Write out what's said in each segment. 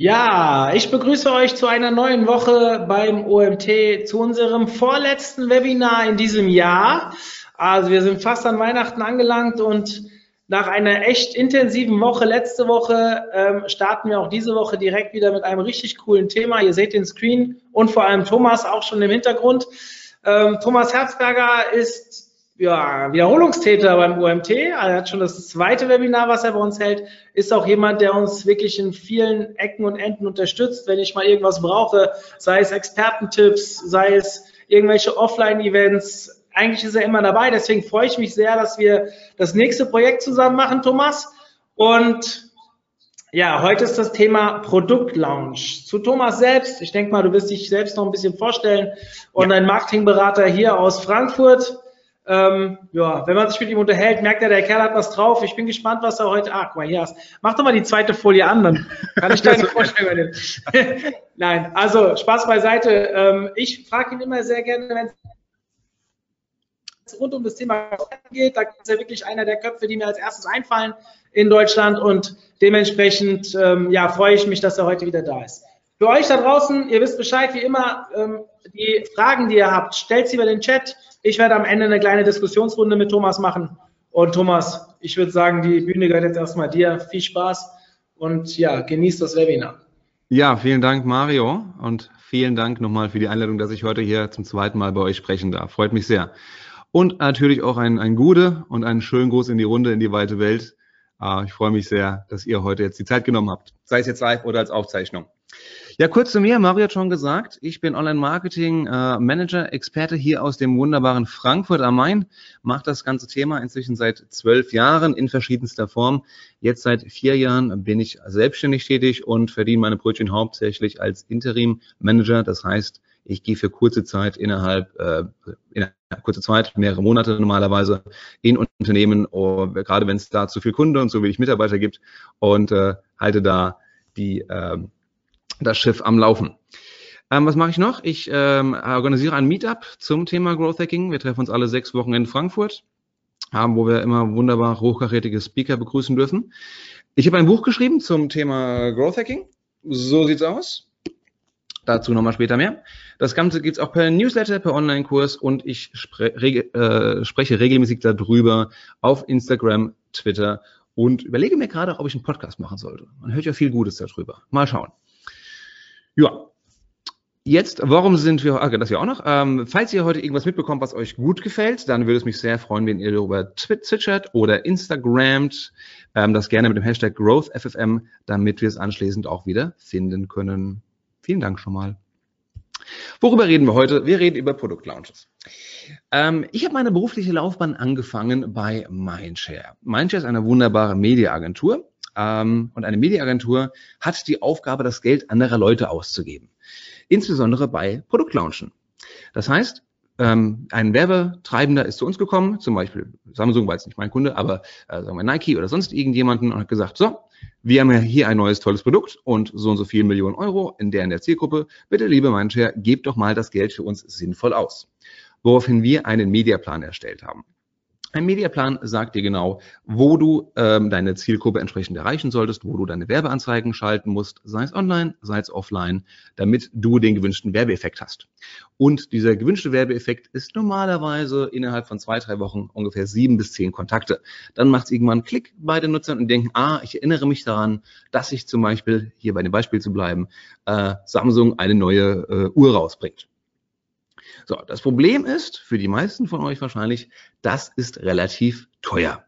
Ja, ich begrüße euch zu einer neuen Woche beim OMT, zu unserem vorletzten Webinar in diesem Jahr. Also wir sind fast an Weihnachten angelangt und nach einer echt intensiven Woche, letzte Woche, ähm, starten wir auch diese Woche direkt wieder mit einem richtig coolen Thema. Ihr seht den Screen und vor allem Thomas auch schon im Hintergrund. Ähm, Thomas Herzberger ist ja, Wiederholungstäter beim UMT. Er hat schon das zweite Webinar, was er bei uns hält. Ist auch jemand, der uns wirklich in vielen Ecken und Enden unterstützt, wenn ich mal irgendwas brauche, sei es Expertentipps, sei es irgendwelche Offline-Events. Eigentlich ist er immer dabei. Deswegen freue ich mich sehr, dass wir das nächste Projekt zusammen machen, Thomas. Und ja, heute ist das Thema Produktlaunch. Zu Thomas selbst. Ich denke mal, du wirst dich selbst noch ein bisschen vorstellen. Und ein Marketingberater hier aus Frankfurt. Ähm, ja, wenn man sich mit ihm unterhält, merkt er, der Kerl hat was drauf. Ich bin gespannt, was er heute. Ah, guck mal, hier hast. Mach doch mal die zweite Folie an, dann kann ich deine Vorstellung übernehmen. Nein, also Spaß beiseite. Ähm, ich frage ihn immer sehr gerne, wenn es rund um das Thema geht. Da ist er wirklich einer der Köpfe, die mir als erstes einfallen in Deutschland und dementsprechend ähm, ja, freue ich mich, dass er heute wieder da ist. Für euch da draußen, ihr wisst Bescheid, wie immer, ähm, die Fragen, die ihr habt, stellt sie über den Chat. Ich werde am Ende eine kleine Diskussionsrunde mit Thomas machen. Und Thomas, ich würde sagen, die Bühne gehört jetzt erstmal dir. Viel Spaß und ja, genießt das Webinar. Ja, vielen Dank, Mario. Und vielen Dank nochmal für die Einladung, dass ich heute hier zum zweiten Mal bei euch sprechen darf. Freut mich sehr. Und natürlich auch ein, ein Gude und einen schönen Gruß in die Runde, in die weite Welt. Ah, ich freue mich sehr, dass ihr heute jetzt die Zeit genommen habt. Sei es jetzt live oder als Aufzeichnung. Ja, kurz zu mir. Mario hat schon gesagt, ich bin Online-Marketing-Manager, Experte hier aus dem wunderbaren Frankfurt am Main. Mache das ganze Thema inzwischen seit zwölf Jahren in verschiedenster Form. Jetzt seit vier Jahren bin ich selbstständig tätig und verdiene meine Brötchen hauptsächlich als Interim-Manager. Das heißt, ich gehe für kurze Zeit innerhalb, äh, innerhalb kurze Zeit, mehrere Monate normalerweise in Unternehmen, oh, gerade wenn es da zu viel Kunde und so wenig Mitarbeiter gibt und äh, halte da die äh, das Schiff am Laufen. Ähm, was mache ich noch? Ich ähm, organisiere ein Meetup zum Thema Growth Hacking. Wir treffen uns alle sechs Wochen in Frankfurt, ähm, wo wir immer wunderbar hochkarätige Speaker begrüßen dürfen. Ich habe ein Buch geschrieben zum Thema Growth Hacking. So sieht's aus. Dazu nochmal später mehr. Das Ganze gibt's auch per Newsletter, per Online-Kurs und ich spre reg äh, spreche regelmäßig darüber auf Instagram, Twitter und überlege mir gerade, ob ich einen Podcast machen sollte. Man hört ja viel Gutes darüber. Mal schauen. Ja. Jetzt, warum sind wir, ah, das ja auch noch, ähm, falls ihr heute irgendwas mitbekommt, was euch gut gefällt, dann würde es mich sehr freuen, wenn ihr darüber twittert oder Instagramt, ähm, das gerne mit dem Hashtag GrowthFFM, damit wir es anschließend auch wieder finden können. Vielen Dank schon mal. Worüber reden wir heute? Wir reden über Produktlaunches. Ähm, ich habe meine berufliche Laufbahn angefangen bei Mindshare. Mindshare ist eine wunderbare Mediaagentur ähm, und eine Mediaagentur hat die Aufgabe, das Geld anderer Leute auszugeben. Insbesondere bei Produktlaunchen. Das heißt, ähm, ein Werbetreibender ist zu uns gekommen, zum Beispiel Samsung war jetzt nicht mein Kunde, aber äh, sagen wir Nike oder sonst irgendjemanden und hat gesagt, so, wir haben ja hier ein neues tolles Produkt und so und so viel Millionen Euro in der in der Zielgruppe. Bitte, liebe Mindshare, gebt doch mal das Geld für uns sinnvoll aus. Woraufhin wir einen Mediaplan erstellt haben. Ein Mediaplan sagt dir genau, wo du ähm, deine Zielgruppe entsprechend erreichen solltest, wo du deine Werbeanzeigen schalten musst, sei es online, sei es offline, damit du den gewünschten Werbeeffekt hast. Und dieser gewünschte Werbeeffekt ist normalerweise innerhalb von zwei, drei Wochen ungefähr sieben bis zehn Kontakte. Dann macht es irgendwann einen Klick bei den Nutzern und denken, ah, ich erinnere mich daran, dass ich zum Beispiel, hier bei dem Beispiel zu bleiben, äh, Samsung eine neue äh, Uhr rausbringt. So, das Problem ist, für die meisten von euch wahrscheinlich, das ist relativ teuer.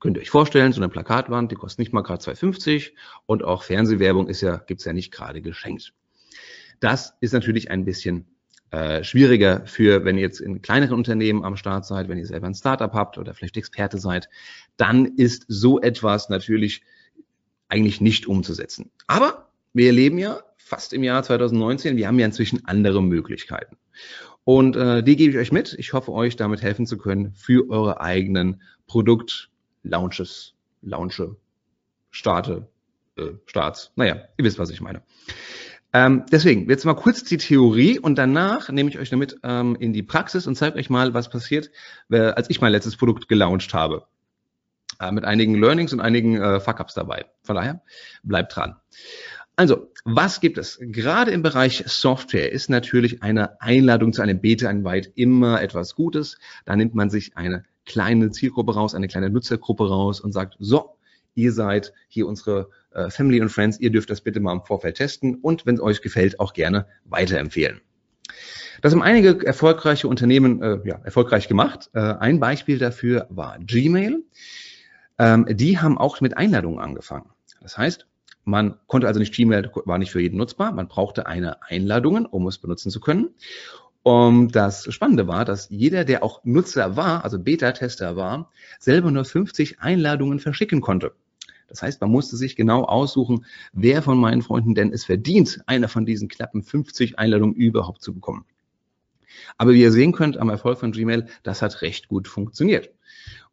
Könnt ihr euch vorstellen, so eine Plakatwand, die kostet nicht mal gerade 2,50 und auch Fernsehwerbung ist ja, gibt's ja nicht gerade geschenkt. Das ist natürlich ein bisschen äh, schwieriger für, wenn ihr jetzt in kleineren Unternehmen am Start seid, wenn ihr selber ein Startup habt oder vielleicht Experte seid, dann ist so etwas natürlich eigentlich nicht umzusetzen. Aber wir erleben ja fast im Jahr 2019. Wir haben ja inzwischen andere Möglichkeiten. Und äh, die gebe ich euch mit. Ich hoffe, euch damit helfen zu können für eure eigenen Produkt-Launches, Launche, Starte, äh, Starts. Naja, ihr wisst, was ich meine. Ähm, deswegen, jetzt mal kurz die Theorie und danach nehme ich euch damit ähm, in die Praxis und zeige euch mal, was passiert, äh, als ich mein letztes Produkt gelauncht habe. Äh, mit einigen Learnings und einigen äh, Fuck-Ups dabei. Von daher, bleibt dran. Also, was gibt es? Gerade im Bereich Software ist natürlich eine Einladung zu einem Beta-Invite immer etwas Gutes. Da nimmt man sich eine kleine Zielgruppe raus, eine kleine Nutzergruppe raus und sagt, so, ihr seid hier unsere äh, Family und Friends, ihr dürft das bitte mal im Vorfeld testen und wenn es euch gefällt, auch gerne weiterempfehlen. Das haben einige erfolgreiche Unternehmen äh, ja, erfolgreich gemacht. Äh, ein Beispiel dafür war Gmail. Ähm, die haben auch mit Einladungen angefangen. Das heißt, man konnte also nicht Gmail, war nicht für jeden nutzbar. Man brauchte eine Einladungen, um es benutzen zu können. Und das Spannende war, dass jeder, der auch Nutzer war, also Beta-Tester war, selber nur 50 Einladungen verschicken konnte. Das heißt, man musste sich genau aussuchen, wer von meinen Freunden denn es verdient, eine von diesen knappen 50 Einladungen überhaupt zu bekommen. Aber wie ihr sehen könnt am Erfolg von Gmail, das hat recht gut funktioniert.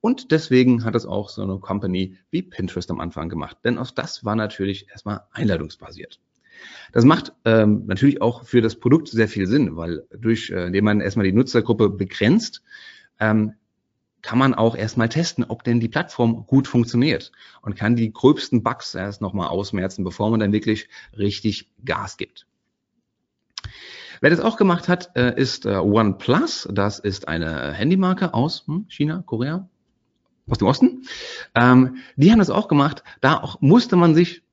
Und deswegen hat es auch so eine Company wie Pinterest am Anfang gemacht. Denn auch das war natürlich erstmal einladungsbasiert. Das macht ähm, natürlich auch für das Produkt sehr viel Sinn, weil durch, äh, indem man erstmal die Nutzergruppe begrenzt, ähm, kann man auch erstmal testen, ob denn die Plattform gut funktioniert und kann die gröbsten Bugs erst nochmal ausmerzen, bevor man dann wirklich richtig Gas gibt. Wer das auch gemacht hat, äh, ist äh, OnePlus. Das ist eine Handymarke aus hm, China, Korea, aus dem Osten. Ähm, die haben das auch gemacht. Da auch musste man sich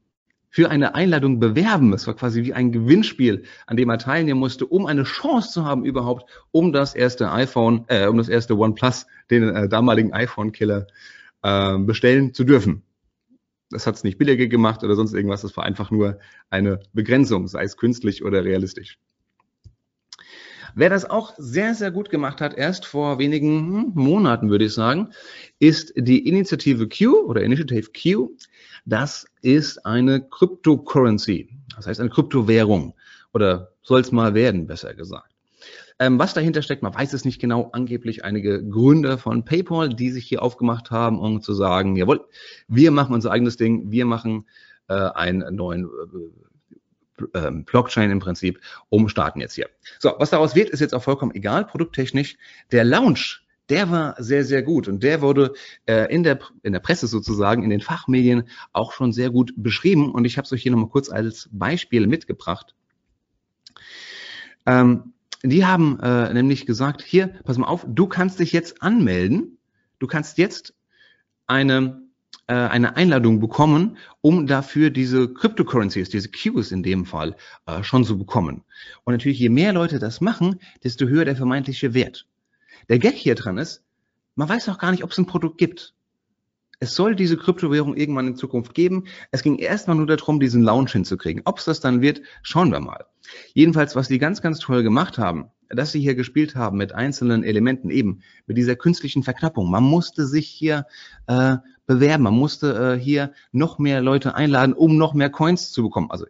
für eine Einladung bewerben. Es war quasi wie ein Gewinnspiel, an dem er teilnehmen musste, um eine Chance zu haben überhaupt, um das erste iPhone, äh, um das erste OnePlus, den äh, damaligen iPhone-Killer, äh, bestellen zu dürfen. Das hat es nicht billiger gemacht oder sonst irgendwas. Das war einfach nur eine Begrenzung, sei es künstlich oder realistisch. Wer das auch sehr, sehr gut gemacht hat, erst vor wenigen hm, Monaten, würde ich sagen, ist die Initiative Q oder Initiative Q. Das ist eine Cryptocurrency, das heißt eine Kryptowährung oder soll es mal werden, besser gesagt. Ähm, was dahinter steckt, man weiß es nicht genau. Angeblich einige Gründer von PayPal, die sich hier aufgemacht haben, um zu sagen, jawohl, wir machen unser eigenes Ding, wir machen äh, einen neuen äh, Blockchain im Prinzip, um starten jetzt hier. So, was daraus wird, ist jetzt auch vollkommen egal, produkttechnisch. Der Launch der war sehr, sehr gut und der wurde äh, in, der, in der Presse sozusagen, in den Fachmedien auch schon sehr gut beschrieben und ich habe es euch hier nochmal kurz als Beispiel mitgebracht. Ähm, die haben äh, nämlich gesagt, hier, pass mal auf, du kannst dich jetzt anmelden, du kannst jetzt eine, äh, eine Einladung bekommen, um dafür diese Cryptocurrencies, diese Qs in dem Fall, äh, schon zu bekommen. Und natürlich, je mehr Leute das machen, desto höher der vermeintliche Wert. Der Gag hier dran ist, man weiß noch gar nicht, ob es ein Produkt gibt. Es soll diese Kryptowährung irgendwann in Zukunft geben. Es ging erstmal nur darum, diesen Launch hinzukriegen. Ob es das dann wird, schauen wir mal. Jedenfalls, was die ganz, ganz toll gemacht haben, dass sie hier gespielt haben mit einzelnen Elementen, eben mit dieser künstlichen Verknappung. Man musste sich hier äh, bewerben, man musste äh, hier noch mehr Leute einladen, um noch mehr Coins zu bekommen. Also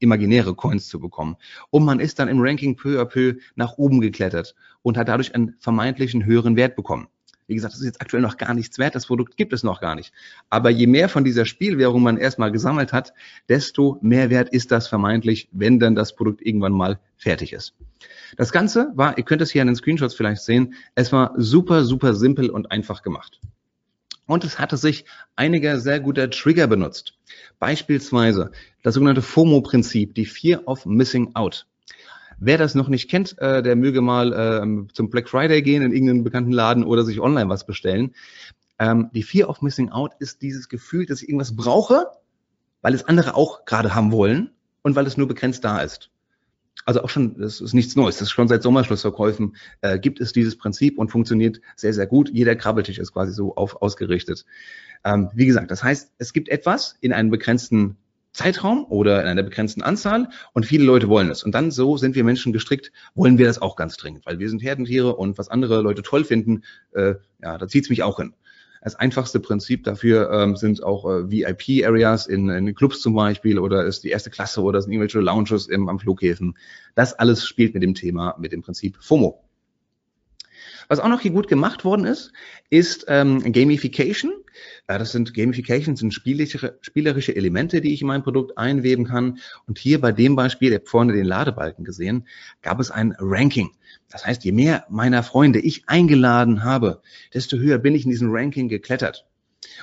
imaginäre Coins zu bekommen. Und man ist dann im Ranking peu à peu nach oben geklettert und hat dadurch einen vermeintlichen höheren Wert bekommen. Wie gesagt, das ist jetzt aktuell noch gar nichts wert, das Produkt gibt es noch gar nicht. Aber je mehr von dieser Spielwährung man erstmal gesammelt hat, desto mehr wert ist das vermeintlich, wenn dann das Produkt irgendwann mal fertig ist. Das Ganze war, ihr könnt es hier an den Screenshots vielleicht sehen, es war super, super simpel und einfach gemacht. Und es hatte sich einiger sehr guter Trigger benutzt. Beispielsweise das sogenannte FOMO-Prinzip, die Fear of Missing Out. Wer das noch nicht kennt, äh, der möge mal äh, zum Black Friday gehen in irgendeinen bekannten Laden oder sich online was bestellen. Ähm, die Fear of Missing Out ist dieses Gefühl, dass ich irgendwas brauche, weil es andere auch gerade haben wollen und weil es nur begrenzt da ist also auch schon, das ist nichts Neues, das ist schon seit Sommerschlussverkäufen äh, gibt es dieses Prinzip und funktioniert sehr, sehr gut. Jeder Krabbeltisch ist quasi so auf, ausgerichtet. Ähm, wie gesagt, das heißt, es gibt etwas in einem begrenzten Zeitraum oder in einer begrenzten Anzahl und viele Leute wollen es. Und dann so sind wir Menschen gestrickt, wollen wir das auch ganz dringend, weil wir sind Herdentiere und was andere Leute toll finden, äh, ja, da zieht's mich auch hin. Das einfachste Prinzip dafür ähm, sind auch äh, VIP-Areas in, in Clubs zum Beispiel oder ist die erste Klasse oder sind irgendwelche Lounges im, am Flughäfen. Das alles spielt mit dem Thema, mit dem Prinzip FOMO. Was auch noch hier gut gemacht worden ist, ist ähm, Gamification. Äh, das sind Gamification sind spielerische, spielerische Elemente, die ich in mein Produkt einweben kann. Und hier bei dem Beispiel, ihr habt vorne den Ladebalken gesehen, gab es ein Ranking. Das heißt, je mehr meiner Freunde ich eingeladen habe, desto höher bin ich in diesem Ranking geklettert.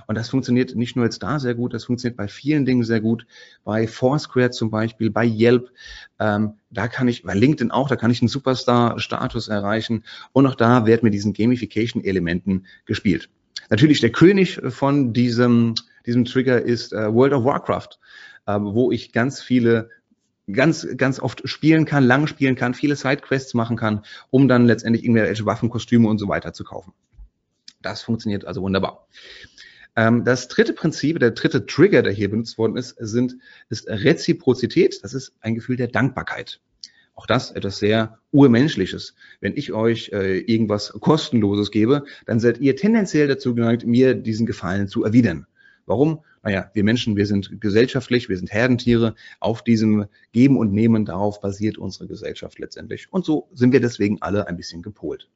Und das funktioniert nicht nur jetzt da sehr gut, das funktioniert bei vielen Dingen sehr gut. Bei Foursquare zum Beispiel, bei Yelp, ähm, da kann ich, bei LinkedIn auch, da kann ich einen Superstar-Status erreichen. Und auch da wird mit diesen Gamification-Elementen gespielt. Natürlich der König von diesem, diesem Trigger ist äh, World of Warcraft, äh, wo ich ganz viele ganz, ganz oft spielen kann, lang spielen kann, viele Sidequests machen kann, um dann letztendlich irgendwelche Waffen, Kostüme und so weiter zu kaufen. Das funktioniert also wunderbar. Ähm, das dritte Prinzip, der dritte Trigger, der hier benutzt worden ist, sind, ist Reziprozität. Das ist ein Gefühl der Dankbarkeit. Auch das etwas sehr urmenschliches. Wenn ich euch äh, irgendwas kostenloses gebe, dann seid ihr tendenziell dazu geneigt, mir diesen Gefallen zu erwidern. Warum? Naja, wir Menschen, wir sind gesellschaftlich, wir sind Herdentiere. Auf diesem Geben und Nehmen, darauf basiert unsere Gesellschaft letztendlich. Und so sind wir deswegen alle ein bisschen gepolt.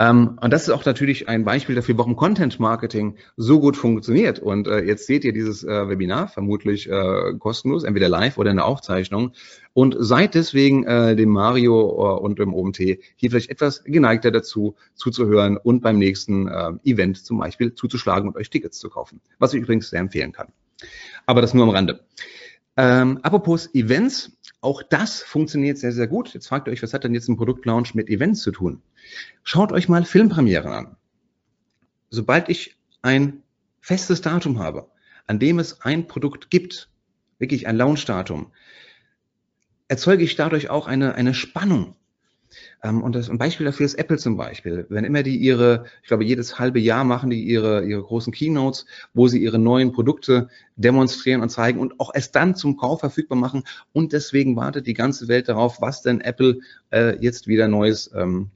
Ähm, und das ist auch natürlich ein Beispiel dafür, warum Content Marketing so gut funktioniert. Und äh, jetzt seht ihr dieses äh, Webinar vermutlich äh, kostenlos, entweder live oder in der Aufzeichnung. Und seid deswegen äh, dem Mario äh, und dem OMT hier vielleicht etwas geneigter dazu, zuzuhören und beim nächsten äh, Event zum Beispiel zuzuschlagen und euch Tickets zu kaufen. Was ich übrigens sehr empfehlen kann. Aber das nur am Rande. Ähm, apropos Events, auch das funktioniert sehr, sehr gut. Jetzt fragt ihr euch, was hat denn jetzt ein Produktlaunch mit Events zu tun? Schaut euch mal Filmpremieren an. Sobald ich ein festes Datum habe, an dem es ein Produkt gibt, wirklich ein Launchdatum, erzeuge ich dadurch auch eine, eine Spannung. Ähm, und das, ein Beispiel dafür ist Apple zum Beispiel. Wenn immer die ihre, ich glaube, jedes halbe Jahr machen die ihre, ihre großen Keynotes, wo sie ihre neuen Produkte demonstrieren und zeigen und auch erst dann zum Kauf verfügbar machen. Und deswegen wartet die ganze Welt darauf, was denn Apple äh, jetzt wieder Neues ähm,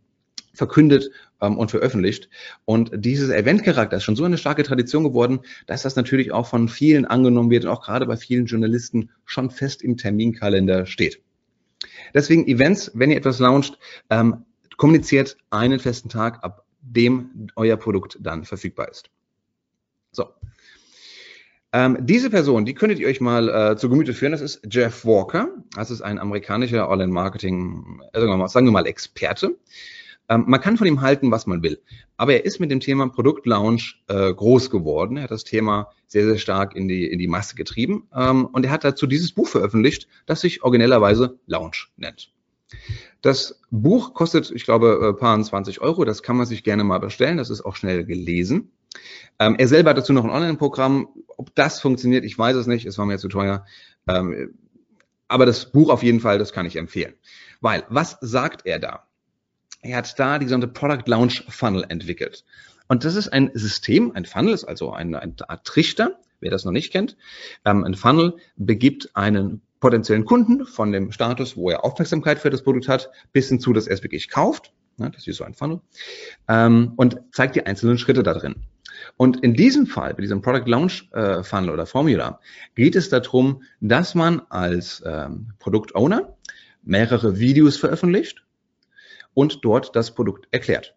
verkündet ähm, und veröffentlicht. Und dieses Eventcharakter ist schon so eine starke Tradition geworden, dass das natürlich auch von vielen angenommen wird und auch gerade bei vielen Journalisten schon fest im Terminkalender steht. Deswegen Events, wenn ihr etwas launcht, ähm, kommuniziert einen festen Tag, ab dem euer Produkt dann verfügbar ist. So. Ähm, diese Person, die könntet ihr euch mal äh, zu Gemüte führen. Das ist Jeff Walker. Das ist ein amerikanischer Online-Marketing, äh, sagen wir mal, Experte. Ähm, man kann von ihm halten, was man will. Aber er ist mit dem Thema Produktlaunch äh, groß geworden. Er hat das Thema sehr, sehr stark in die, in die Masse getrieben. Ähm, und er hat dazu dieses Buch veröffentlicht, das sich originellerweise Launch nennt. Das Buch kostet, ich glaube, äh, paar 20 Euro. Das kann man sich gerne mal bestellen. Das ist auch schnell gelesen. Ähm, er selber hat dazu noch ein Online-Programm. Ob das funktioniert, ich weiß es nicht. Es war mir zu teuer. Ähm, aber das Buch auf jeden Fall, das kann ich empfehlen. Weil, was sagt er da? Er hat da die sogenannte Product Launch Funnel entwickelt. Und das ist ein System, ein Funnel ist also eine, eine Art Trichter, wer das noch nicht kennt. Ähm, ein Funnel begibt einen potenziellen Kunden von dem Status, wo er Aufmerksamkeit für das Produkt hat, bis hin zu, dass er es wirklich kauft. Ja, das ist so ein Funnel. Ähm, und zeigt die einzelnen Schritte da drin. Und in diesem Fall, bei diesem Product Launch äh, Funnel oder Formula, geht es darum, dass man als ähm, Produktowner mehrere Videos veröffentlicht und dort das Produkt erklärt.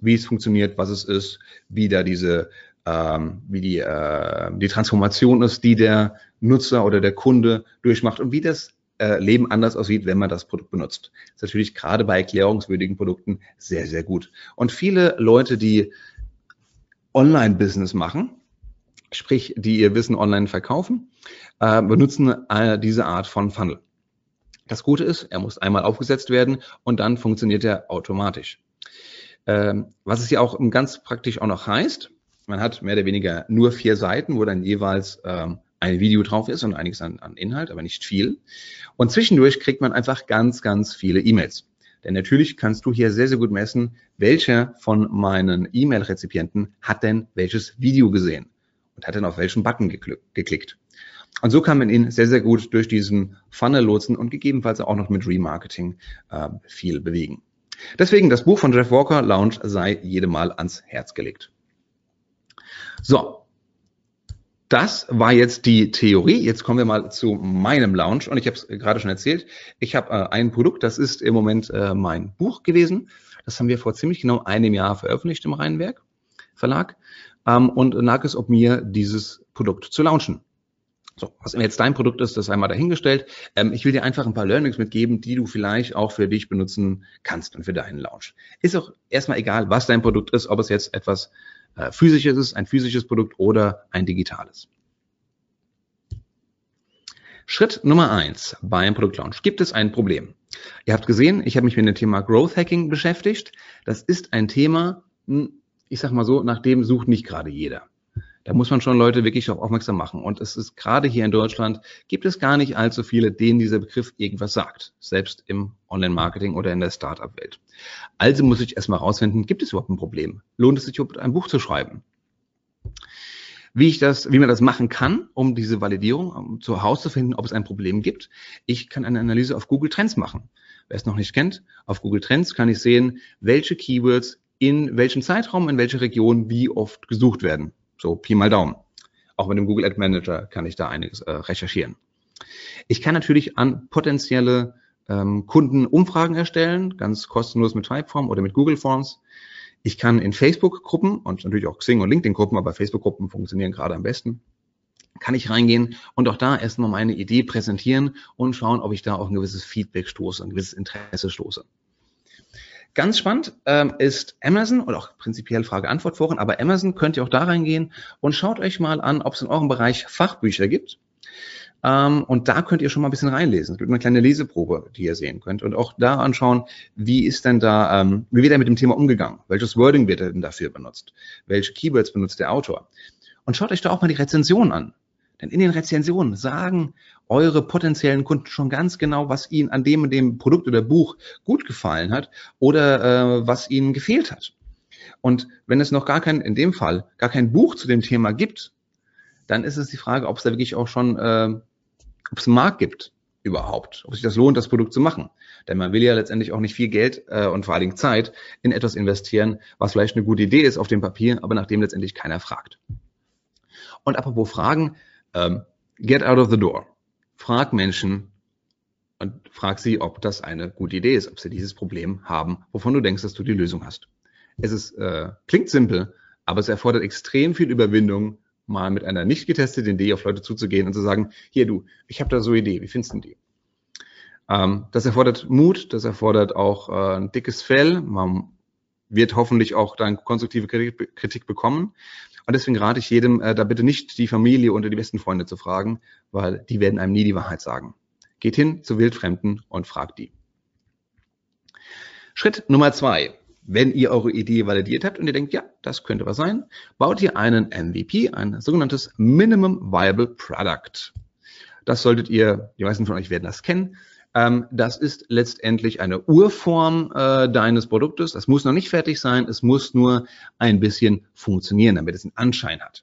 Wie es funktioniert, was es ist, wie da diese, ähm, wie die, äh, die Transformation ist, die der Nutzer oder der Kunde durchmacht und wie das äh, Leben anders aussieht, wenn man das Produkt benutzt. Das ist natürlich gerade bei erklärungswürdigen Produkten sehr, sehr gut. Und viele Leute, die Online-Business machen, sprich, die ihr Wissen online verkaufen, äh, benutzen äh, diese Art von Funnel. Das Gute ist, er muss einmal aufgesetzt werden und dann funktioniert er automatisch. Ähm, was es ja auch ganz praktisch auch noch heißt, man hat mehr oder weniger nur vier Seiten, wo dann jeweils ähm, ein Video drauf ist und einiges an, an Inhalt, aber nicht viel. Und zwischendurch kriegt man einfach ganz, ganz viele E-Mails. Denn natürlich kannst du hier sehr, sehr gut messen, welcher von meinen E-Mail-Rezipienten hat denn welches Video gesehen und hat denn auf welchen Button geklickt. Und so kann man ihn sehr, sehr gut durch diesen Funnel lotsen und gegebenenfalls auch noch mit Remarketing äh, viel bewegen. Deswegen das Buch von Jeff Walker, Launch, sei jedem Mal ans Herz gelegt. So, das war jetzt die Theorie. Jetzt kommen wir mal zu meinem Launch. Und ich habe es gerade schon erzählt. Ich habe äh, ein Produkt, das ist im Moment äh, mein Buch gewesen. Das haben wir vor ziemlich genau einem Jahr veröffentlicht im Rheinwerk Verlag. Ähm, und lag es ob mir, dieses Produkt zu launchen. So, was jetzt dein Produkt ist, das einmal dahingestellt. Ähm, ich will dir einfach ein paar Learnings mitgeben, die du vielleicht auch für dich benutzen kannst und für deinen Launch. Ist auch erstmal egal, was dein Produkt ist, ob es jetzt etwas äh, physisches ist, ein physisches Produkt oder ein digitales. Schritt Nummer eins beim Produktlaunch. Gibt es ein Problem? Ihr habt gesehen, ich habe mich mit dem Thema Growth Hacking beschäftigt. Das ist ein Thema, hm, ich sag mal so, nach dem sucht nicht gerade jeder. Da muss man schon Leute wirklich darauf aufmerksam machen. Und es ist gerade hier in Deutschland, gibt es gar nicht allzu viele, denen dieser Begriff irgendwas sagt. Selbst im Online-Marketing oder in der Startup-Welt. Also muss ich erstmal rausfinden, gibt es überhaupt ein Problem? Lohnt es sich überhaupt ein Buch zu schreiben? Wie ich das, wie man das machen kann, um diese Validierung um zu herauszufinden, ob es ein Problem gibt. Ich kann eine Analyse auf Google Trends machen. Wer es noch nicht kennt, auf Google Trends kann ich sehen, welche Keywords in welchem Zeitraum, in welcher Region wie oft gesucht werden. So Pi mal Daumen. Auch mit dem Google Ad Manager kann ich da einiges äh, recherchieren. Ich kann natürlich an potenzielle ähm, Kunden Umfragen erstellen, ganz kostenlos mit Typeform oder mit Google Forms. Ich kann in Facebook-Gruppen und natürlich auch Xing und LinkedIn-Gruppen, aber Facebook-Gruppen funktionieren gerade am besten, kann ich reingehen und auch da erstmal meine Idee präsentieren und schauen, ob ich da auch ein gewisses Feedback stoße, ein gewisses Interesse stoße. Ganz spannend ähm, ist Amazon oder auch prinzipiell Frage-Antwort-Foren, aber Amazon könnt ihr auch da reingehen und schaut euch mal an, ob es in eurem Bereich Fachbücher gibt. Ähm, und da könnt ihr schon mal ein bisschen reinlesen. Es gibt eine kleine Leseprobe, die ihr sehen könnt. Und auch da anschauen, wie ist denn da, ähm, wie wird er mit dem Thema umgegangen? Welches Wording wird denn dafür benutzt? Welche Keywords benutzt der Autor? Und schaut euch da auch mal die Rezension an. Denn in den Rezensionen sagen eure potenziellen Kunden schon ganz genau, was ihnen an dem und dem Produkt oder Buch gut gefallen hat oder äh, was ihnen gefehlt hat. Und wenn es noch gar kein, in dem Fall, gar kein Buch zu dem Thema gibt, dann ist es die Frage, ob es da wirklich auch schon, äh, ob es einen Markt gibt überhaupt, ob sich das lohnt, das Produkt zu machen. Denn man will ja letztendlich auch nicht viel Geld äh, und vor allen Dingen Zeit in etwas investieren, was vielleicht eine gute Idee ist auf dem Papier, aber nach dem letztendlich keiner fragt. Und apropos Fragen, ähm, get out of the door. Frag Menschen und frag sie, ob das eine gute Idee ist, ob sie dieses Problem haben, wovon du denkst, dass du die Lösung hast. Es ist, äh, klingt simpel, aber es erfordert extrem viel Überwindung, mal mit einer nicht getesteten Idee auf Leute zuzugehen und zu sagen, hier du, ich habe da so eine Idee, wie findest du die? Ähm, das erfordert Mut, das erfordert auch äh, ein dickes Fell. Man wird hoffentlich auch dann konstruktive Kritik, Kritik bekommen. Und deswegen rate ich jedem, äh, da bitte nicht die Familie oder die besten Freunde zu fragen, weil die werden einem nie die Wahrheit sagen. Geht hin zu Wildfremden und fragt die. Schritt Nummer zwei. Wenn ihr eure Idee validiert habt und ihr denkt, ja, das könnte was sein, baut ihr einen MVP, ein sogenanntes Minimum Viable Product. Das solltet ihr, die meisten von euch werden das kennen, ähm, das ist letztendlich eine Urform äh, deines Produktes. Das muss noch nicht fertig sein, es muss nur ein bisschen funktionieren, damit es einen Anschein hat.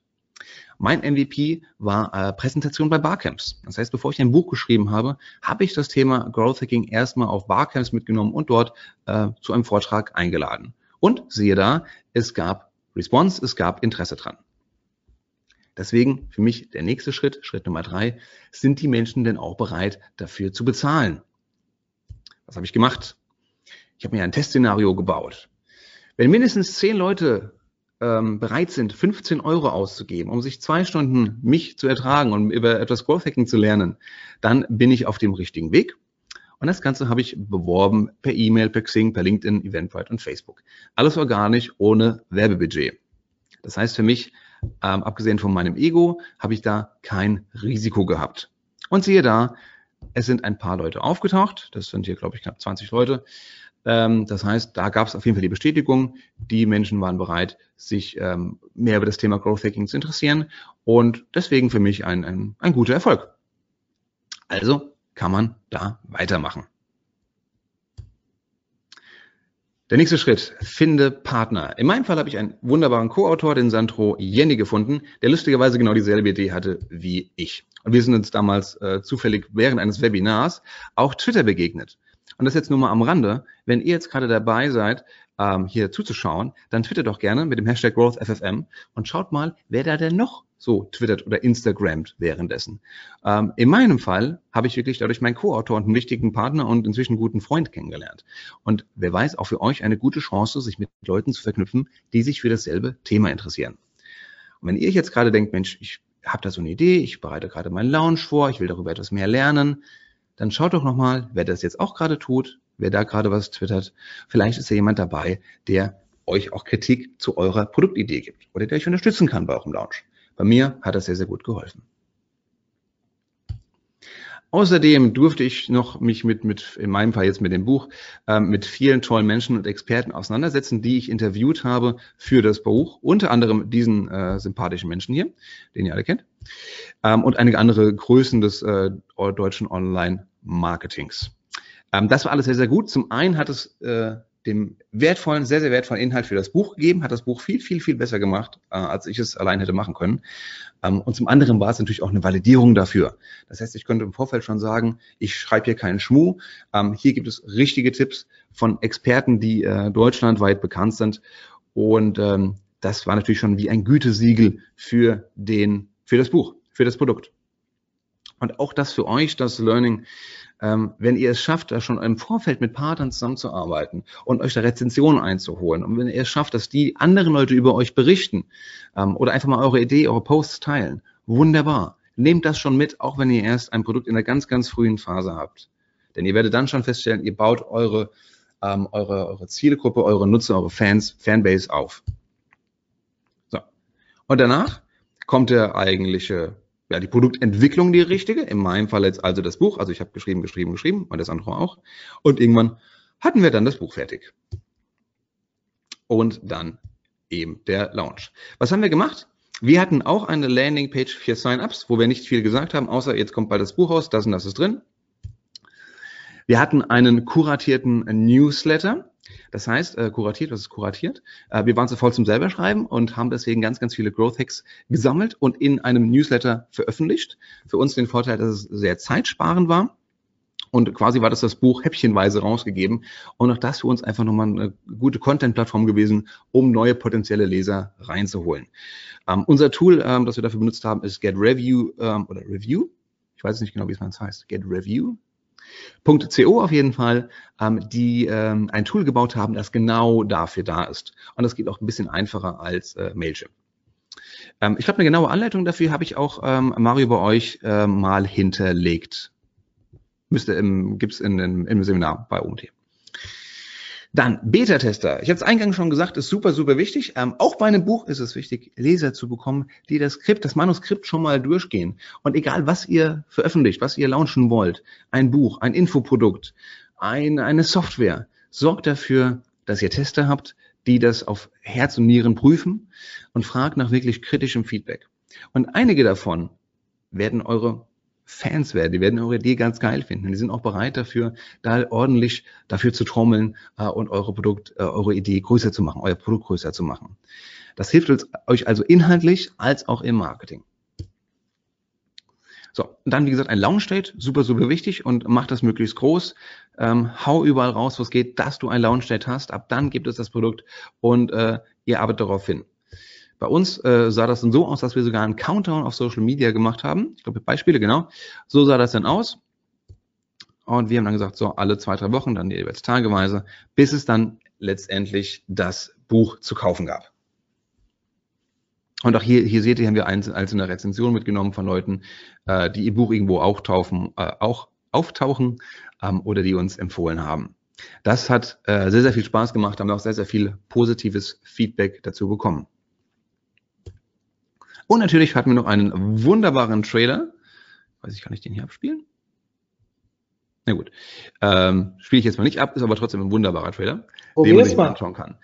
Mein MVP war äh, Präsentation bei Barcamps. Das heißt, bevor ich ein Buch geschrieben habe, habe ich das Thema Growth Hacking erstmal auf Barcamps mitgenommen und dort äh, zu einem Vortrag eingeladen. Und siehe da, es gab Response, es gab Interesse dran. Deswegen für mich der nächste Schritt, Schritt Nummer drei, sind die Menschen denn auch bereit, dafür zu bezahlen? Was habe ich gemacht? Ich habe mir ein Testszenario gebaut. Wenn mindestens zehn Leute ähm, bereit sind, 15 Euro auszugeben, um sich zwei Stunden mich zu ertragen und über etwas Growth Hacking zu lernen, dann bin ich auf dem richtigen Weg. Und das Ganze habe ich beworben per E-Mail, per Xing, per LinkedIn, Eventbrite und Facebook. Alles organisch, ohne Werbebudget. Das heißt für mich, ähm, abgesehen von meinem Ego, habe ich da kein Risiko gehabt. Und siehe da, es sind ein paar Leute aufgetaucht. Das sind hier, glaube ich, knapp 20 Leute. Ähm, das heißt, da gab es auf jeden Fall die Bestätigung. Die Menschen waren bereit, sich ähm, mehr über das Thema Growth Hacking zu interessieren. Und deswegen für mich ein, ein, ein guter Erfolg. Also kann man da weitermachen. Der nächste Schritt, finde Partner. In meinem Fall habe ich einen wunderbaren Co-Autor, den Sandro Jenny, gefunden, der lustigerweise genau dieselbe Idee hatte wie ich. Und wir sind uns damals äh, zufällig während eines Webinars auch Twitter begegnet. Und das jetzt nur mal am Rande. Wenn ihr jetzt gerade dabei seid, ähm, hier zuzuschauen, dann twittert doch gerne mit dem Hashtag GrowthFFM und schaut mal, wer da denn noch so twittert oder Instagrammt währenddessen. Ähm, in meinem Fall habe ich wirklich dadurch meinen Co-Autor und einen wichtigen Partner und inzwischen guten Freund kennengelernt. Und wer weiß, auch für euch eine gute Chance, sich mit Leuten zu verknüpfen, die sich für dasselbe Thema interessieren. Und wenn ihr jetzt gerade denkt, Mensch, ich habe da so eine Idee, ich bereite gerade meinen Lounge vor, ich will darüber etwas mehr lernen, dann schaut doch nochmal, wer das jetzt auch gerade tut, wer da gerade was twittert. Vielleicht ist ja jemand dabei, der euch auch Kritik zu eurer Produktidee gibt oder der euch unterstützen kann bei eurem Launch. Bei mir hat das sehr, sehr gut geholfen. Außerdem durfte ich noch mich mit, mit in meinem Fall jetzt mit dem Buch, ähm, mit vielen tollen Menschen und Experten auseinandersetzen, die ich interviewt habe für das Buch. Unter anderem diesen äh, sympathischen Menschen hier, den ihr alle kennt, ähm, und einige andere Größen des äh, deutschen Online-Marketings. Ähm, das war alles sehr, sehr gut. Zum einen hat es äh, dem wertvollen, sehr, sehr wertvollen Inhalt für das Buch gegeben, hat das Buch viel, viel, viel besser gemacht, äh, als ich es allein hätte machen können. Ähm, und zum anderen war es natürlich auch eine Validierung dafür. Das heißt, ich könnte im Vorfeld schon sagen, ich schreibe hier keinen Schmuh. Ähm, hier gibt es richtige Tipps von Experten, die äh, deutschlandweit bekannt sind. Und ähm, das war natürlich schon wie ein Gütesiegel für den, für das Buch, für das Produkt. Und auch das für euch, das Learning, ähm, wenn ihr es schafft, da schon im Vorfeld mit Partnern zusammenzuarbeiten und euch da Rezensionen einzuholen und wenn ihr es schafft, dass die anderen Leute über euch berichten ähm, oder einfach mal eure Idee, eure Posts teilen, wunderbar. Nehmt das schon mit, auch wenn ihr erst ein Produkt in einer ganz, ganz frühen Phase habt. Denn ihr werdet dann schon feststellen, ihr baut eure, ähm, eure, eure Zielgruppe, eure Nutzer, eure Fans, Fanbase auf. So. Und danach kommt der eigentliche ja, die Produktentwicklung die richtige. In meinem Fall jetzt also das Buch. Also ich habe geschrieben, geschrieben, geschrieben und das andere auch. Und irgendwann hatten wir dann das Buch fertig. Und dann eben der Launch. Was haben wir gemacht? Wir hatten auch eine Landingpage für Sign-ups, wo wir nicht viel gesagt haben, außer jetzt kommt bald das Buch raus, das und das ist drin. Wir hatten einen kuratierten Newsletter. Das heißt, äh, kuratiert, was ist kuratiert? Äh, wir waren zu voll zum selber schreiben und haben deswegen ganz, ganz viele Growth Hacks gesammelt und in einem Newsletter veröffentlicht. Für uns den Vorteil, dass es sehr zeitsparend war. Und quasi war das das Buch häppchenweise rausgegeben. Und auch das für uns einfach nochmal eine gute Content-Plattform gewesen, um neue potenzielle Leser reinzuholen. Ähm, unser Tool, ähm, das wir dafür benutzt haben, ist Get Review ähm, oder Review. Ich weiß nicht genau, wie es man heißt. Get Review. .co auf jeden Fall, ähm, die ähm, ein Tool gebaut haben, das genau dafür da ist. Und das geht auch ein bisschen einfacher als äh, Mailchimp. Ähm, ich glaube, eine genaue Anleitung dafür habe ich auch, ähm, Mario, bei euch äh, mal hinterlegt. Müsste im, gibt's in, in, im Seminar bei OMT. Dann Beta-Tester. Ich habe es eingangs schon gesagt, ist super, super wichtig. Ähm, auch bei einem Buch ist es wichtig, Leser zu bekommen, die das Skript, das Manuskript schon mal durchgehen. Und egal, was ihr veröffentlicht, was ihr launchen wollt, ein Buch, ein Infoprodukt, ein, eine Software, sorgt dafür, dass ihr Tester habt, die das auf Herz und Nieren prüfen und fragt nach wirklich kritischem Feedback. Und einige davon werden eure Fans werden. Die werden eure Idee ganz geil finden. Die sind auch bereit dafür, da ordentlich dafür zu trommeln äh, und eure Produkt, äh, eure Idee größer zu machen, euer Produkt größer zu machen. Das hilft euch also inhaltlich als auch im Marketing. So, und dann wie gesagt ein Launch Date, super, super wichtig und macht das möglichst groß. Ähm, hau überall raus, was geht, dass du ein Launch Date hast. Ab dann gibt es das Produkt und äh, ihr arbeitet darauf hin. Bei uns äh, sah das dann so aus, dass wir sogar einen Countdown auf Social Media gemacht haben. Ich glaube, Beispiele, genau. So sah das dann aus. Und wir haben dann gesagt, so alle zwei, drei Wochen, dann jeweils tageweise, bis es dann letztendlich das Buch zu kaufen gab. Und auch hier, hier seht ihr, haben wir einzelne Rezensionen mitgenommen von Leuten, äh, die ihr Buch irgendwo auch, taufen, äh, auch auftauchen ähm, oder die uns empfohlen haben. Das hat äh, sehr, sehr viel Spaß gemacht, haben auch sehr, sehr viel positives Feedback dazu bekommen. Und natürlich hatten wir noch einen wunderbaren Trailer. Weiß ich, kann ich den hier abspielen? Na gut. Ähm, Spiele ich jetzt mal nicht ab, ist aber trotzdem ein wunderbarer Trailer, oh, den man sich mal anschauen kann.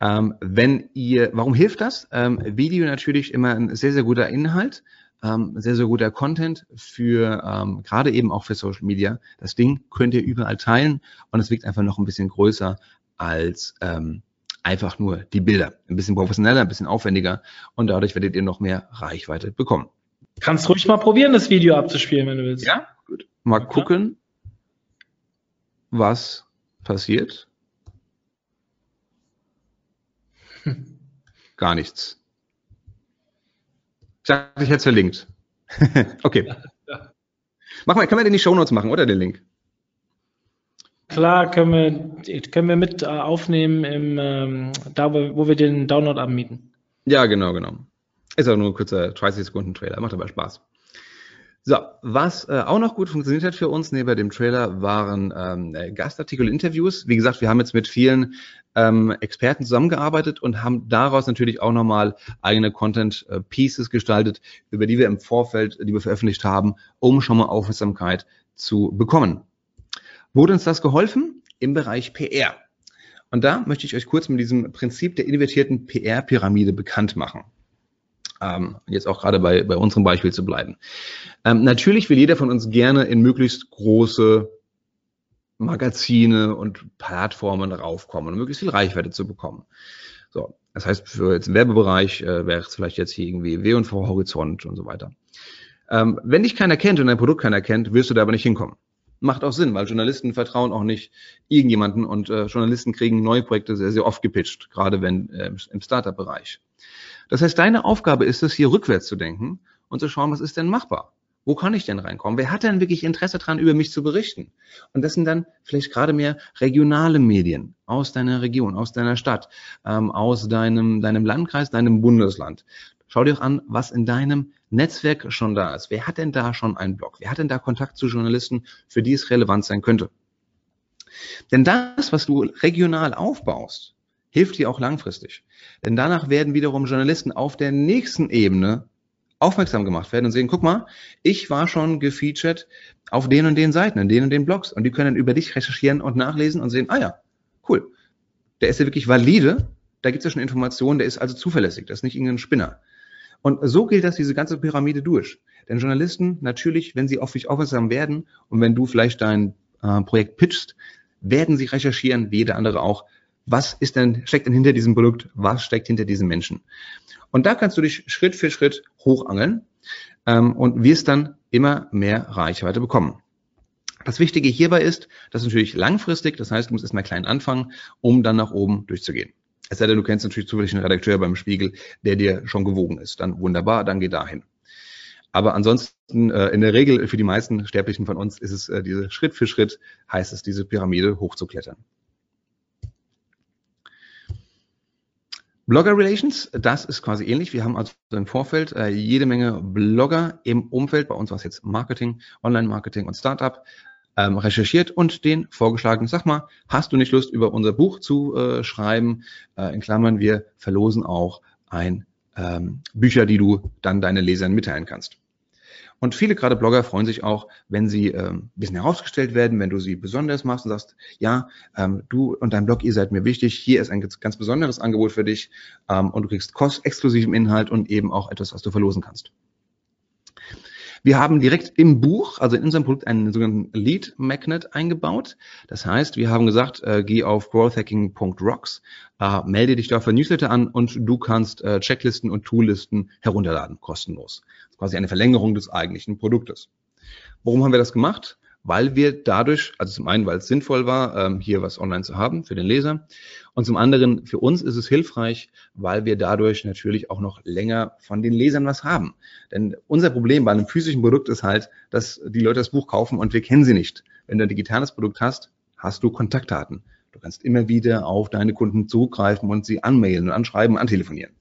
Ähm, wenn ihr, warum hilft das? Ähm, Video natürlich immer ein sehr, sehr guter Inhalt, ähm, sehr, sehr guter Content für, ähm, gerade eben auch für Social Media. Das Ding könnt ihr überall teilen und es wirkt einfach noch ein bisschen größer als ähm, einfach nur die Bilder. Ein bisschen professioneller, ein bisschen aufwendiger und dadurch werdet ihr noch mehr Reichweite bekommen. Kannst ruhig mal probieren, das Video abzuspielen, wenn du willst. Ja, gut. Mal ja. gucken. was passiert? Gar nichts. Ich dachte, ich hätte es verlinkt. okay. Mach mal, können wir den die Shownotes machen, oder den Link? Klar, können wir, können wir mit äh, aufnehmen, im, ähm, da wo, wir den Download anbieten. Ja, genau, genau. Ist auch nur ein kurzer 30 Sekunden Trailer, macht aber Spaß. So, was äh, auch noch gut funktioniert hat für uns neben dem Trailer waren ähm, äh, Gastartikel-Interviews. Wie gesagt, wir haben jetzt mit vielen ähm, Experten zusammengearbeitet und haben daraus natürlich auch nochmal eigene Content-Pieces äh, gestaltet, über die wir im Vorfeld, die wir veröffentlicht haben, um schon mal Aufmerksamkeit zu bekommen. Wurde uns das geholfen? Im Bereich PR. Und da möchte ich euch kurz mit diesem Prinzip der invertierten PR-Pyramide bekannt machen ähm, jetzt auch gerade bei, bei unserem Beispiel zu bleiben. Ähm, natürlich will jeder von uns gerne in möglichst große Magazine und Plattformen raufkommen, um möglichst viel Reichweite zu bekommen. So, das heißt, für jetzt den Werbebereich äh, wäre es vielleicht jetzt hier irgendwie W&V Horizont und so weiter. Ähm, wenn dich keiner kennt und dein Produkt keiner kennt, wirst du da aber nicht hinkommen. Macht auch Sinn, weil Journalisten vertrauen auch nicht irgendjemanden und äh, Journalisten kriegen neue Projekte sehr, sehr oft gepitcht, gerade wenn äh, im Startup-Bereich. Das heißt, deine Aufgabe ist es, hier rückwärts zu denken und zu schauen, was ist denn machbar? Wo kann ich denn reinkommen? Wer hat denn wirklich Interesse daran, über mich zu berichten? Und das sind dann vielleicht gerade mehr regionale Medien aus deiner Region, aus deiner Stadt, ähm, aus deinem, deinem Landkreis, deinem Bundesland. Schau dir auch an, was in deinem Netzwerk schon da ist. Wer hat denn da schon einen Blog? Wer hat denn da Kontakt zu Journalisten, für die es relevant sein könnte? Denn das, was du regional aufbaust, hilft dir auch langfristig. Denn danach werden wiederum Journalisten auf der nächsten Ebene aufmerksam gemacht werden und sehen, guck mal, ich war schon gefeatured auf den und den Seiten, in den und den Blogs und die können über dich recherchieren und nachlesen und sehen, ah ja, cool, der ist ja wirklich valide, da gibt es ja schon Informationen, der ist also zuverlässig, das ist nicht irgendein Spinner. Und so gilt das diese ganze Pyramide durch. Denn Journalisten, natürlich, wenn sie auf dich aufmerksam werden und wenn du vielleicht dein äh, Projekt pitchst, werden sie recherchieren, wie jeder andere auch, was ist denn, steckt denn hinter diesem Produkt, was steckt hinter diesen Menschen. Und da kannst du dich Schritt für Schritt hochangeln ähm, und wirst dann immer mehr Reichweite bekommen. Das Wichtige hierbei ist, dass natürlich langfristig, das heißt, du musst erstmal klein anfangen, um dann nach oben durchzugehen. Es sei denn, du kennst natürlich zufällig einen Redakteur beim Spiegel, der dir schon gewogen ist. Dann wunderbar, dann geh dahin. Aber ansonsten, äh, in der Regel für die meisten Sterblichen von uns ist es äh, diese Schritt für Schritt, heißt es, diese Pyramide hochzuklettern. Blogger Relations, das ist quasi ähnlich. Wir haben also im Vorfeld äh, jede Menge Blogger im Umfeld, bei uns war es jetzt Marketing, Online-Marketing und Startup, ähm, recherchiert und den vorgeschlagen, sag mal, hast du nicht Lust, über unser Buch zu äh, schreiben? Äh, in Klammern, wir verlosen auch ein ähm, Bücher, die du dann deinen Lesern mitteilen kannst. Und viele gerade Blogger freuen sich auch, wenn sie ähm, ein bisschen herausgestellt werden, wenn du sie besonders machst und sagst, ja, ähm, du und dein Blog, ihr seid mir wichtig, hier ist ein ganz besonderes Angebot für dich ähm, und du kriegst kost exklusiven Inhalt und eben auch etwas, was du verlosen kannst. Wir haben direkt im Buch, also in unserem Produkt, einen sogenannten Lead Magnet eingebaut. Das heißt, wir haben gesagt, äh, geh auf growthhacking.rocks, äh, melde dich da für Newsletter an und du kannst äh, Checklisten und Toollisten herunterladen, kostenlos. Das ist quasi eine Verlängerung des eigentlichen Produktes. Warum haben wir das gemacht? Weil wir dadurch, also zum einen, weil es sinnvoll war, ähm, hier was online zu haben für den Leser und zum anderen für uns ist es hilfreich, weil wir dadurch natürlich auch noch länger von den Lesern was haben. Denn unser Problem bei einem physischen Produkt ist halt, dass die Leute das Buch kaufen und wir kennen sie nicht. Wenn du ein digitales Produkt hast, hast du Kontaktdaten. Du kannst immer wieder auf deine Kunden zugreifen und sie anmailen und anschreiben antelefonieren.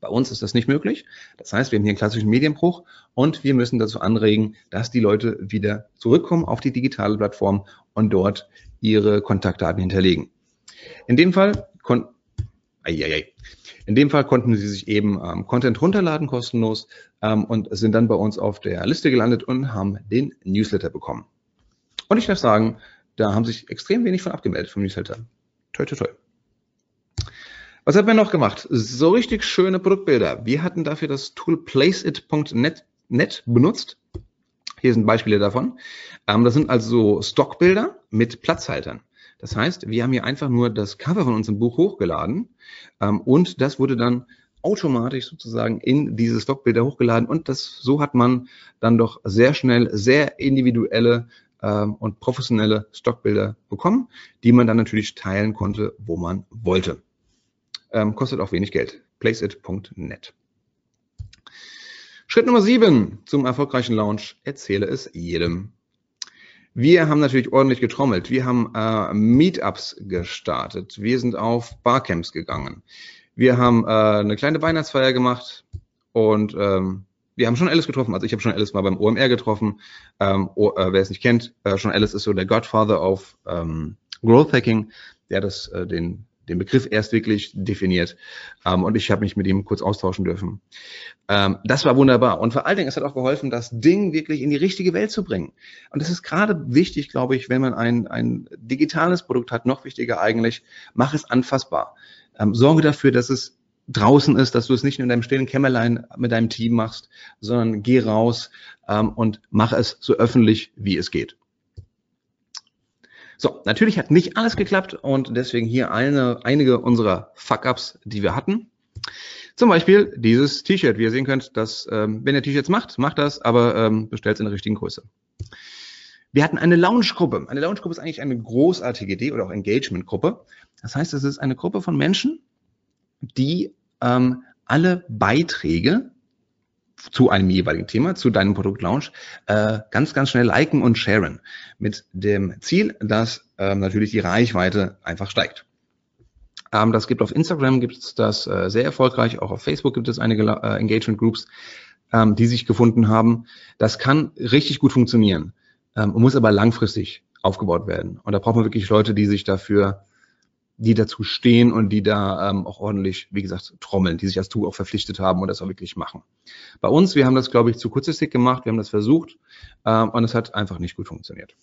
Bei uns ist das nicht möglich. Das heißt, wir haben hier einen klassischen Medienbruch und wir müssen dazu anregen, dass die Leute wieder zurückkommen auf die digitale Plattform und dort ihre Kontaktdaten hinterlegen. In dem Fall konnten in dem Fall konnten Sie sich eben ähm, Content runterladen kostenlos ähm, und sind dann bei uns auf der Liste gelandet und haben den Newsletter bekommen. Und ich darf sagen, da haben sich extrem wenig von abgemeldet vom Newsletter. Toi, toi, toi. Was hat man noch gemacht? So richtig schöne Produktbilder. Wir hatten dafür das Tool placeit.net benutzt. Hier sind Beispiele davon. Ähm, das sind also Stockbilder mit Platzhaltern. Das heißt, wir haben hier einfach nur das Cover von unserem Buch hochgeladen ähm, und das wurde dann automatisch sozusagen in diese Stockbilder hochgeladen und das so hat man dann doch sehr schnell sehr individuelle ähm, und professionelle Stockbilder bekommen, die man dann natürlich teilen konnte, wo man wollte. Ähm, kostet auch wenig Geld. Placeit.net. Schritt Nummer sieben zum erfolgreichen Launch. Erzähle es jedem. Wir haben natürlich ordentlich getrommelt. Wir haben äh, Meetups gestartet. Wir sind auf Barcamps gegangen. Wir haben äh, eine kleine Weihnachtsfeier gemacht und ähm, wir haben schon Alice getroffen. Also ich habe schon Alice mal beim OMR getroffen. Ähm, äh, wer es nicht kennt, äh, schon Alice ist so der Godfather of ähm, Growth Hacking, der das äh, den den Begriff erst wirklich definiert. Ähm, und ich habe mich mit ihm kurz austauschen dürfen. Ähm, das war wunderbar. Und vor allen Dingen, es hat auch geholfen, das Ding wirklich in die richtige Welt zu bringen. Und das ist gerade wichtig, glaube ich, wenn man ein, ein digitales Produkt hat, noch wichtiger eigentlich, mach es anfassbar. Ähm, sorge dafür, dass es draußen ist, dass du es nicht nur in deinem stillen Kämmerlein mit deinem Team machst, sondern geh raus ähm, und mach es so öffentlich, wie es geht. So, natürlich hat nicht alles geklappt und deswegen hier eine, einige unserer Fuck-Ups, die wir hatten. Zum Beispiel dieses T-Shirt. Wie ihr sehen könnt, dass, ähm, wenn ihr T-Shirts macht, macht das, aber ähm, bestellt es in der richtigen Größe. Wir hatten eine Lounge-Gruppe. Eine Lounge-Gruppe ist eigentlich eine großartige Idee oder auch Engagement-Gruppe. Das heißt, es ist eine Gruppe von Menschen, die ähm, alle Beiträge zu einem jeweiligen Thema, zu deinem Produktlaunch, äh, ganz, ganz schnell liken und sharen. Mit dem Ziel, dass ähm, natürlich die Reichweite einfach steigt. Ähm, das gibt auf Instagram, gibt es das äh, sehr erfolgreich, auch auf Facebook gibt es einige äh, Engagement Groups, ähm, die sich gefunden haben. Das kann richtig gut funktionieren, ähm, muss aber langfristig aufgebaut werden. Und da braucht man wirklich Leute, die sich dafür die dazu stehen und die da ähm, auch ordentlich, wie gesagt, trommeln, die sich als Tool auch verpflichtet haben und das auch wirklich machen. Bei uns, wir haben das, glaube ich, zu kurzfristig gemacht, wir haben das versucht ähm, und es hat einfach nicht gut funktioniert.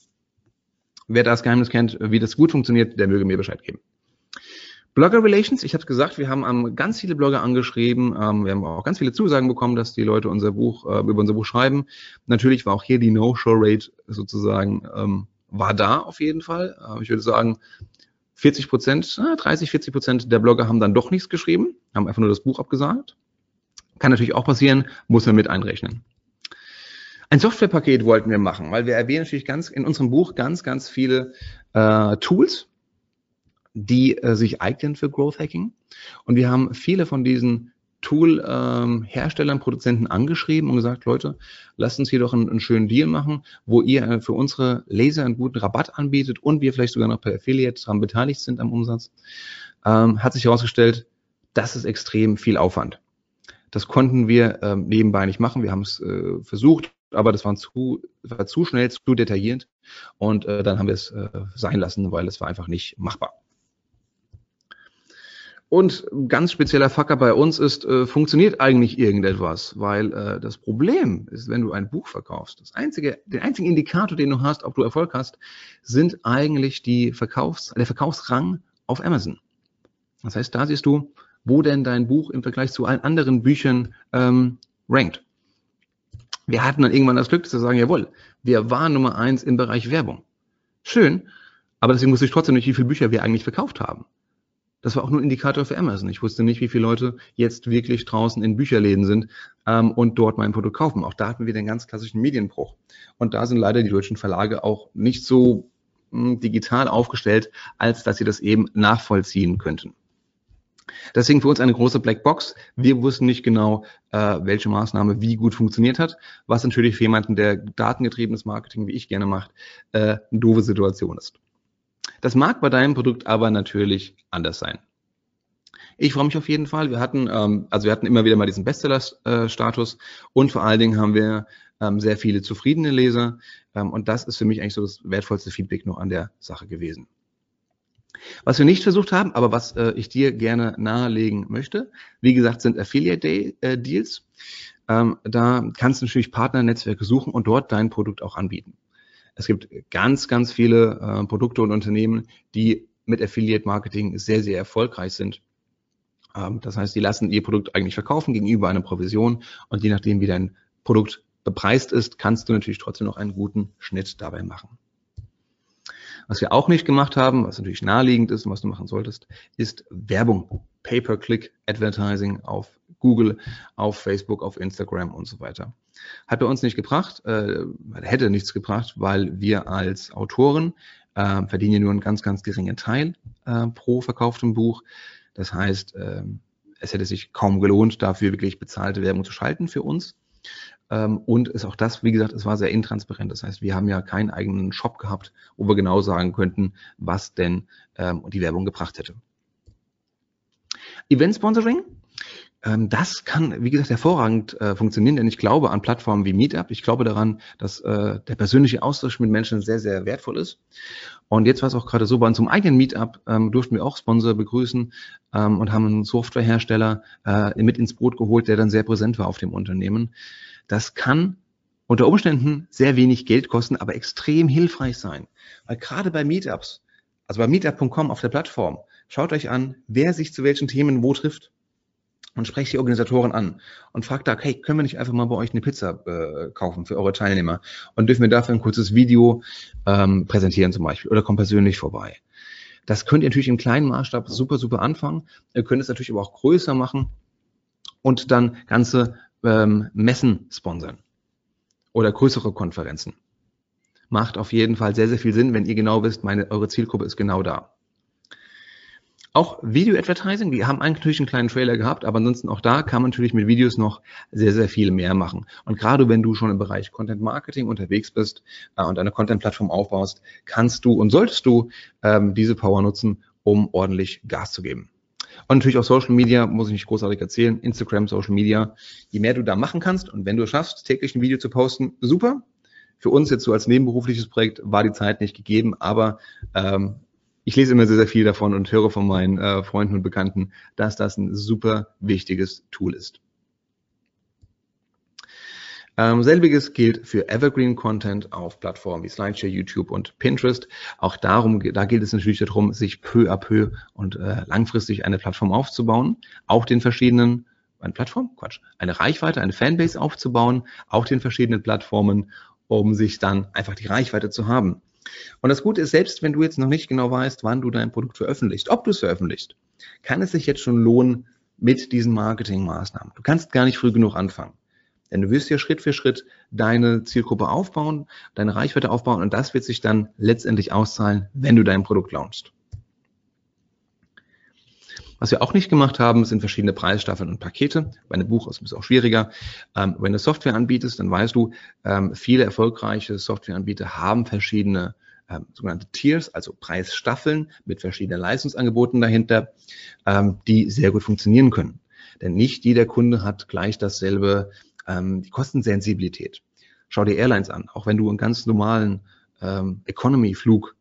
Wer das Geheimnis kennt, wie das gut funktioniert, der möge mir Bescheid geben. Blogger Relations, ich habe gesagt, wir haben ähm, ganz viele Blogger angeschrieben, ähm, wir haben auch ganz viele Zusagen bekommen, dass die Leute unser Buch äh, über unser Buch schreiben. Natürlich war auch hier die No-Show-Rate sozusagen ähm, war da auf jeden Fall. Äh, ich würde sagen, 40 Prozent, 30, 40 Prozent der Blogger haben dann doch nichts geschrieben, haben einfach nur das Buch abgesagt. Kann natürlich auch passieren, muss man mit einrechnen. Ein Softwarepaket wollten wir machen, weil wir erwähnen natürlich ganz in unserem Buch ganz, ganz viele äh, Tools, die äh, sich eignen für Growth Hacking. Und wir haben viele von diesen Tool-Herstellern, ähm, Produzenten angeschrieben und gesagt, Leute, lasst uns hier doch einen, einen schönen Deal machen, wo ihr äh, für unsere Laser einen guten Rabatt anbietet und wir vielleicht sogar noch per Affiliate daran beteiligt sind am Umsatz. Ähm, hat sich herausgestellt, das ist extrem viel Aufwand. Das konnten wir ähm, nebenbei nicht machen. Wir haben es äh, versucht, aber das war zu, war zu schnell, zu detailliert und äh, dann haben wir es äh, sein lassen, weil es war einfach nicht machbar. Und ganz spezieller Facker bei uns ist, äh, funktioniert eigentlich irgendetwas, weil äh, das Problem ist, wenn du ein Buch verkaufst, das einzige, den einzigen Indikator, den du hast, ob du Erfolg hast, sind eigentlich die Verkaufs, der Verkaufsrang auf Amazon. Das heißt, da siehst du, wo denn dein Buch im Vergleich zu allen anderen Büchern ähm, rankt. Wir hatten dann irgendwann das Glück zu sagen, jawohl, wir waren Nummer eins im Bereich Werbung. Schön, aber deswegen wusste ich trotzdem nicht, wie viele Bücher wir eigentlich verkauft haben. Das war auch nur ein Indikator für Amazon. Ich wusste nicht, wie viele Leute jetzt wirklich draußen in Bücherläden sind ähm, und dort mein Produkt kaufen. Auch da hatten wir den ganz klassischen Medienbruch. Und da sind leider die deutschen Verlage auch nicht so mh, hm, digital aufgestellt, als dass sie das eben nachvollziehen könnten. Deswegen für uns eine große Blackbox. Wir wussten nicht genau, äh, welche Maßnahme wie gut funktioniert hat, was natürlich für jemanden, der datengetriebenes Marketing wie ich gerne macht, äh, eine doofe Situation ist. Das mag bei deinem Produkt aber natürlich anders sein. Ich freue mich auf jeden Fall. Wir hatten, ähm, also wir hatten immer wieder mal diesen Bestseller-Status und vor allen Dingen haben wir ähm, sehr viele zufriedene Leser ähm, und das ist für mich eigentlich so das wertvollste Feedback noch an der Sache gewesen. Was wir nicht versucht haben, aber was äh, ich dir gerne nahelegen möchte, wie gesagt, sind Affiliate-Deals. Äh, ähm, da kannst du natürlich Partnernetzwerke suchen und dort dein Produkt auch anbieten. Es gibt ganz, ganz viele äh, Produkte und Unternehmen, die mit Affiliate Marketing sehr, sehr erfolgreich sind. Ähm, das heißt, die lassen ihr Produkt eigentlich verkaufen gegenüber einer Provision und je nachdem, wie dein Produkt bepreist ist, kannst du natürlich trotzdem noch einen guten Schnitt dabei machen. Was wir auch nicht gemacht haben, was natürlich naheliegend ist und was du machen solltest, ist Werbung. Pay-per-Click-Advertising auf Google, auf Facebook, auf Instagram und so weiter. Hat bei uns nicht gebracht, äh, hätte nichts gebracht, weil wir als Autoren äh, verdienen nur einen ganz, ganz geringen Teil äh, pro verkauftem Buch. Das heißt, äh, es hätte sich kaum gelohnt, dafür wirklich bezahlte Werbung zu schalten für uns. Ähm, und ist auch das, wie gesagt, es war sehr intransparent. Das heißt, wir haben ja keinen eigenen Shop gehabt, wo wir genau sagen könnten, was denn ähm, die Werbung gebracht hätte. Event Sponsoring. Ähm, das kann, wie gesagt, hervorragend äh, funktionieren, denn ich glaube an Plattformen wie Meetup. Ich glaube daran, dass äh, der persönliche Austausch mit Menschen sehr, sehr wertvoll ist. Und jetzt war es auch gerade so, bei unserem eigenen Meetup ähm, durften wir auch Sponsor begrüßen ähm, und haben einen Softwarehersteller äh, mit ins Boot geholt, der dann sehr präsent war auf dem Unternehmen. Das kann unter Umständen sehr wenig Geld kosten, aber extrem hilfreich sein. Weil gerade bei Meetups, also bei meetup.com auf der Plattform, schaut euch an, wer sich zu welchen Themen wo trifft und sprecht die Organisatoren an und fragt da, hey, können wir nicht einfach mal bei euch eine Pizza äh, kaufen für eure Teilnehmer und dürfen wir dafür ein kurzes Video ähm, präsentieren zum Beispiel oder kommt persönlich vorbei. Das könnt ihr natürlich im kleinen Maßstab super, super anfangen. Ihr könnt es natürlich aber auch größer machen und dann ganze ähm, Messen sponsern oder größere Konferenzen. Macht auf jeden Fall sehr, sehr viel Sinn, wenn ihr genau wisst, meine, eure Zielgruppe ist genau da. Auch Video-Advertising, wir haben eigentlich einen kleinen Trailer gehabt, aber ansonsten auch da kann man natürlich mit Videos noch sehr, sehr viel mehr machen. Und gerade wenn du schon im Bereich Content Marketing unterwegs bist äh, und eine Content-Plattform aufbaust, kannst du und solltest du ähm, diese Power nutzen, um ordentlich Gas zu geben. Und natürlich auch Social Media, muss ich nicht großartig erzählen. Instagram, Social Media. Je mehr du da machen kannst und wenn du es schaffst, täglich ein Video zu posten, super. Für uns jetzt so als nebenberufliches Projekt war die Zeit nicht gegeben, aber ähm, ich lese immer sehr, sehr viel davon und höre von meinen äh, Freunden und Bekannten, dass das ein super wichtiges Tool ist. Ähm, selbiges gilt für Evergreen Content auf Plattformen wie Slideshare, YouTube und Pinterest. Auch darum, da gilt es natürlich darum, sich peu à peu und äh, langfristig eine Plattform aufzubauen, auch den verschiedenen eine Plattform, Quatsch, eine Reichweite, eine Fanbase aufzubauen, auch den verschiedenen Plattformen, um sich dann einfach die Reichweite zu haben. Und das Gute ist, selbst wenn du jetzt noch nicht genau weißt, wann du dein Produkt veröffentlichst, ob du es veröffentlichst, kann es sich jetzt schon lohnen mit diesen Marketingmaßnahmen. Du kannst gar nicht früh genug anfangen. Denn du wirst ja Schritt für Schritt deine Zielgruppe aufbauen, deine Reichweite aufbauen und das wird sich dann letztendlich auszahlen, wenn du dein Produkt launchst. Was wir auch nicht gemacht haben, sind verschiedene Preisstaffeln und Pakete. Bei einem Buch ist es auch schwieriger. Ähm, wenn du Software anbietest, dann weißt du, ähm, viele erfolgreiche Softwareanbieter haben verschiedene ähm, sogenannte Tiers, also Preisstaffeln mit verschiedenen Leistungsangeboten dahinter, ähm, die sehr gut funktionieren können. Denn nicht jeder Kunde hat gleich dasselbe ähm, die Kostensensibilität. Schau dir Airlines an, auch wenn du einen ganz normalen ähm, Economy-Flug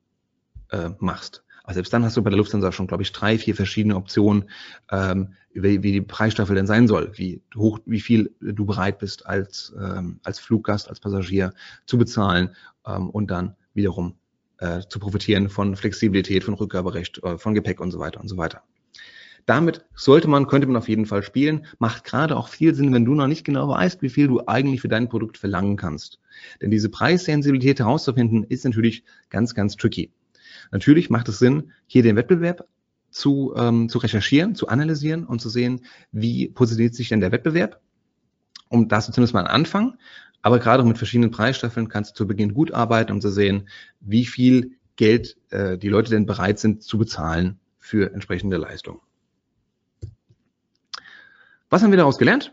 äh, machst. Aber selbst dann hast du bei der Lufthansa schon, glaube ich, drei, vier verschiedene Optionen, ähm, wie, wie die Preisstaffel denn sein soll, wie hoch, wie viel du bereit bist als ähm, als Fluggast, als Passagier zu bezahlen ähm, und dann wiederum äh, zu profitieren von Flexibilität, von Rückgaberecht, äh, von Gepäck und so weiter und so weiter. Damit sollte man, könnte man auf jeden Fall spielen. Macht gerade auch viel Sinn, wenn du noch nicht genau weißt, wie viel du eigentlich für dein Produkt verlangen kannst. Denn diese Preissensibilität herauszufinden, ist natürlich ganz, ganz tricky. Natürlich macht es Sinn, hier den Wettbewerb zu, ähm, zu recherchieren, zu analysieren und zu sehen, wie positioniert sich denn der Wettbewerb. Um das zumindest mal einen Anfang. Aber gerade auch mit verschiedenen Preisstaffeln kannst du zu Beginn gut arbeiten, um zu sehen, wie viel Geld äh, die Leute denn bereit sind zu bezahlen für entsprechende Leistungen. Was haben wir daraus gelernt?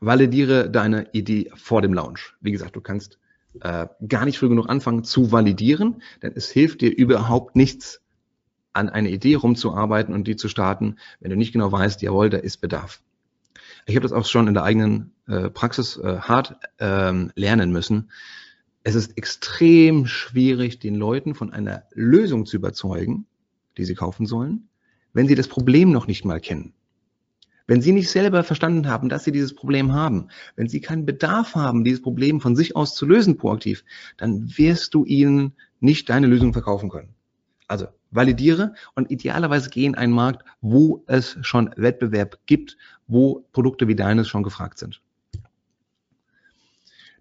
Validiere deine Idee vor dem Launch. Wie gesagt, du kannst äh, gar nicht früh genug anfangen zu validieren, denn es hilft dir überhaupt nichts, an eine Idee rumzuarbeiten und die zu starten, wenn du nicht genau weißt, jawohl, da ist Bedarf. Ich habe das auch schon in der eigenen äh, Praxis äh, hart ähm, lernen müssen. Es ist extrem schwierig, den Leuten von einer Lösung zu überzeugen, die sie kaufen sollen, wenn sie das Problem noch nicht mal kennen. Wenn Sie nicht selber verstanden haben, dass Sie dieses Problem haben, wenn Sie keinen Bedarf haben, dieses Problem von sich aus zu lösen proaktiv, dann wirst du ihnen nicht deine Lösung verkaufen können. Also validiere und idealerweise geh in einen Markt, wo es schon Wettbewerb gibt, wo Produkte wie deines schon gefragt sind.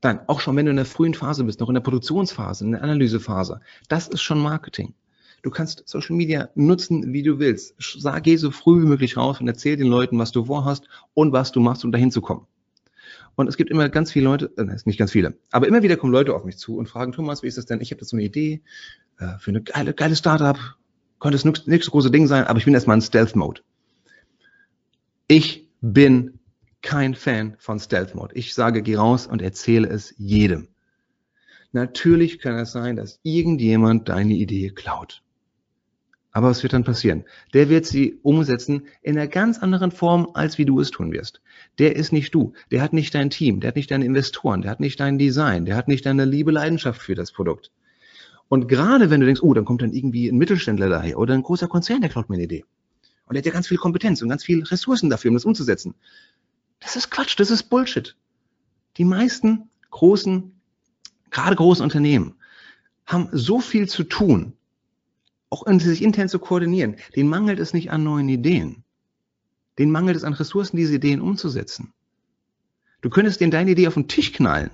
Dann, auch schon wenn du in der frühen Phase bist, noch in der Produktionsphase, in der Analysephase, das ist schon Marketing. Du kannst Social Media nutzen, wie du willst. Sag, geh so früh wie möglich raus und erzähl den Leuten, was du vorhast und was du machst, um dahin zu kommen. Und es gibt immer ganz viele Leute, äh, nicht ganz viele, aber immer wieder kommen Leute auf mich zu und fragen, Thomas, wie ist das denn? Ich habe da so eine Idee äh, für eine geile, geile Startup. Könnte es nichts so große Ding sein, aber ich bin erstmal in Stealth-Mode. Ich bin kein Fan von Stealth Mode. Ich sage, geh raus und erzähle es jedem. Natürlich kann es sein, dass irgendjemand deine Idee klaut. Aber was wird dann passieren? Der wird sie umsetzen in einer ganz anderen Form, als wie du es tun wirst. Der ist nicht du. Der hat nicht dein Team. Der hat nicht deine Investoren. Der hat nicht dein Design. Der hat nicht deine liebe Leidenschaft für das Produkt. Und gerade wenn du denkst, oh, dann kommt dann irgendwie ein Mittelständler daher oder ein großer Konzern, der klaut mir eine Idee. Und er hat ja ganz viel Kompetenz und ganz viel Ressourcen dafür, um das umzusetzen. Das ist Quatsch, das ist Bullshit. Die meisten großen, gerade großen Unternehmen haben so viel zu tun, auch in sich intern zu koordinieren. Den mangelt es nicht an neuen Ideen. Den mangelt es an Ressourcen, diese Ideen umzusetzen. Du könntest denen deine Idee auf den Tisch knallen,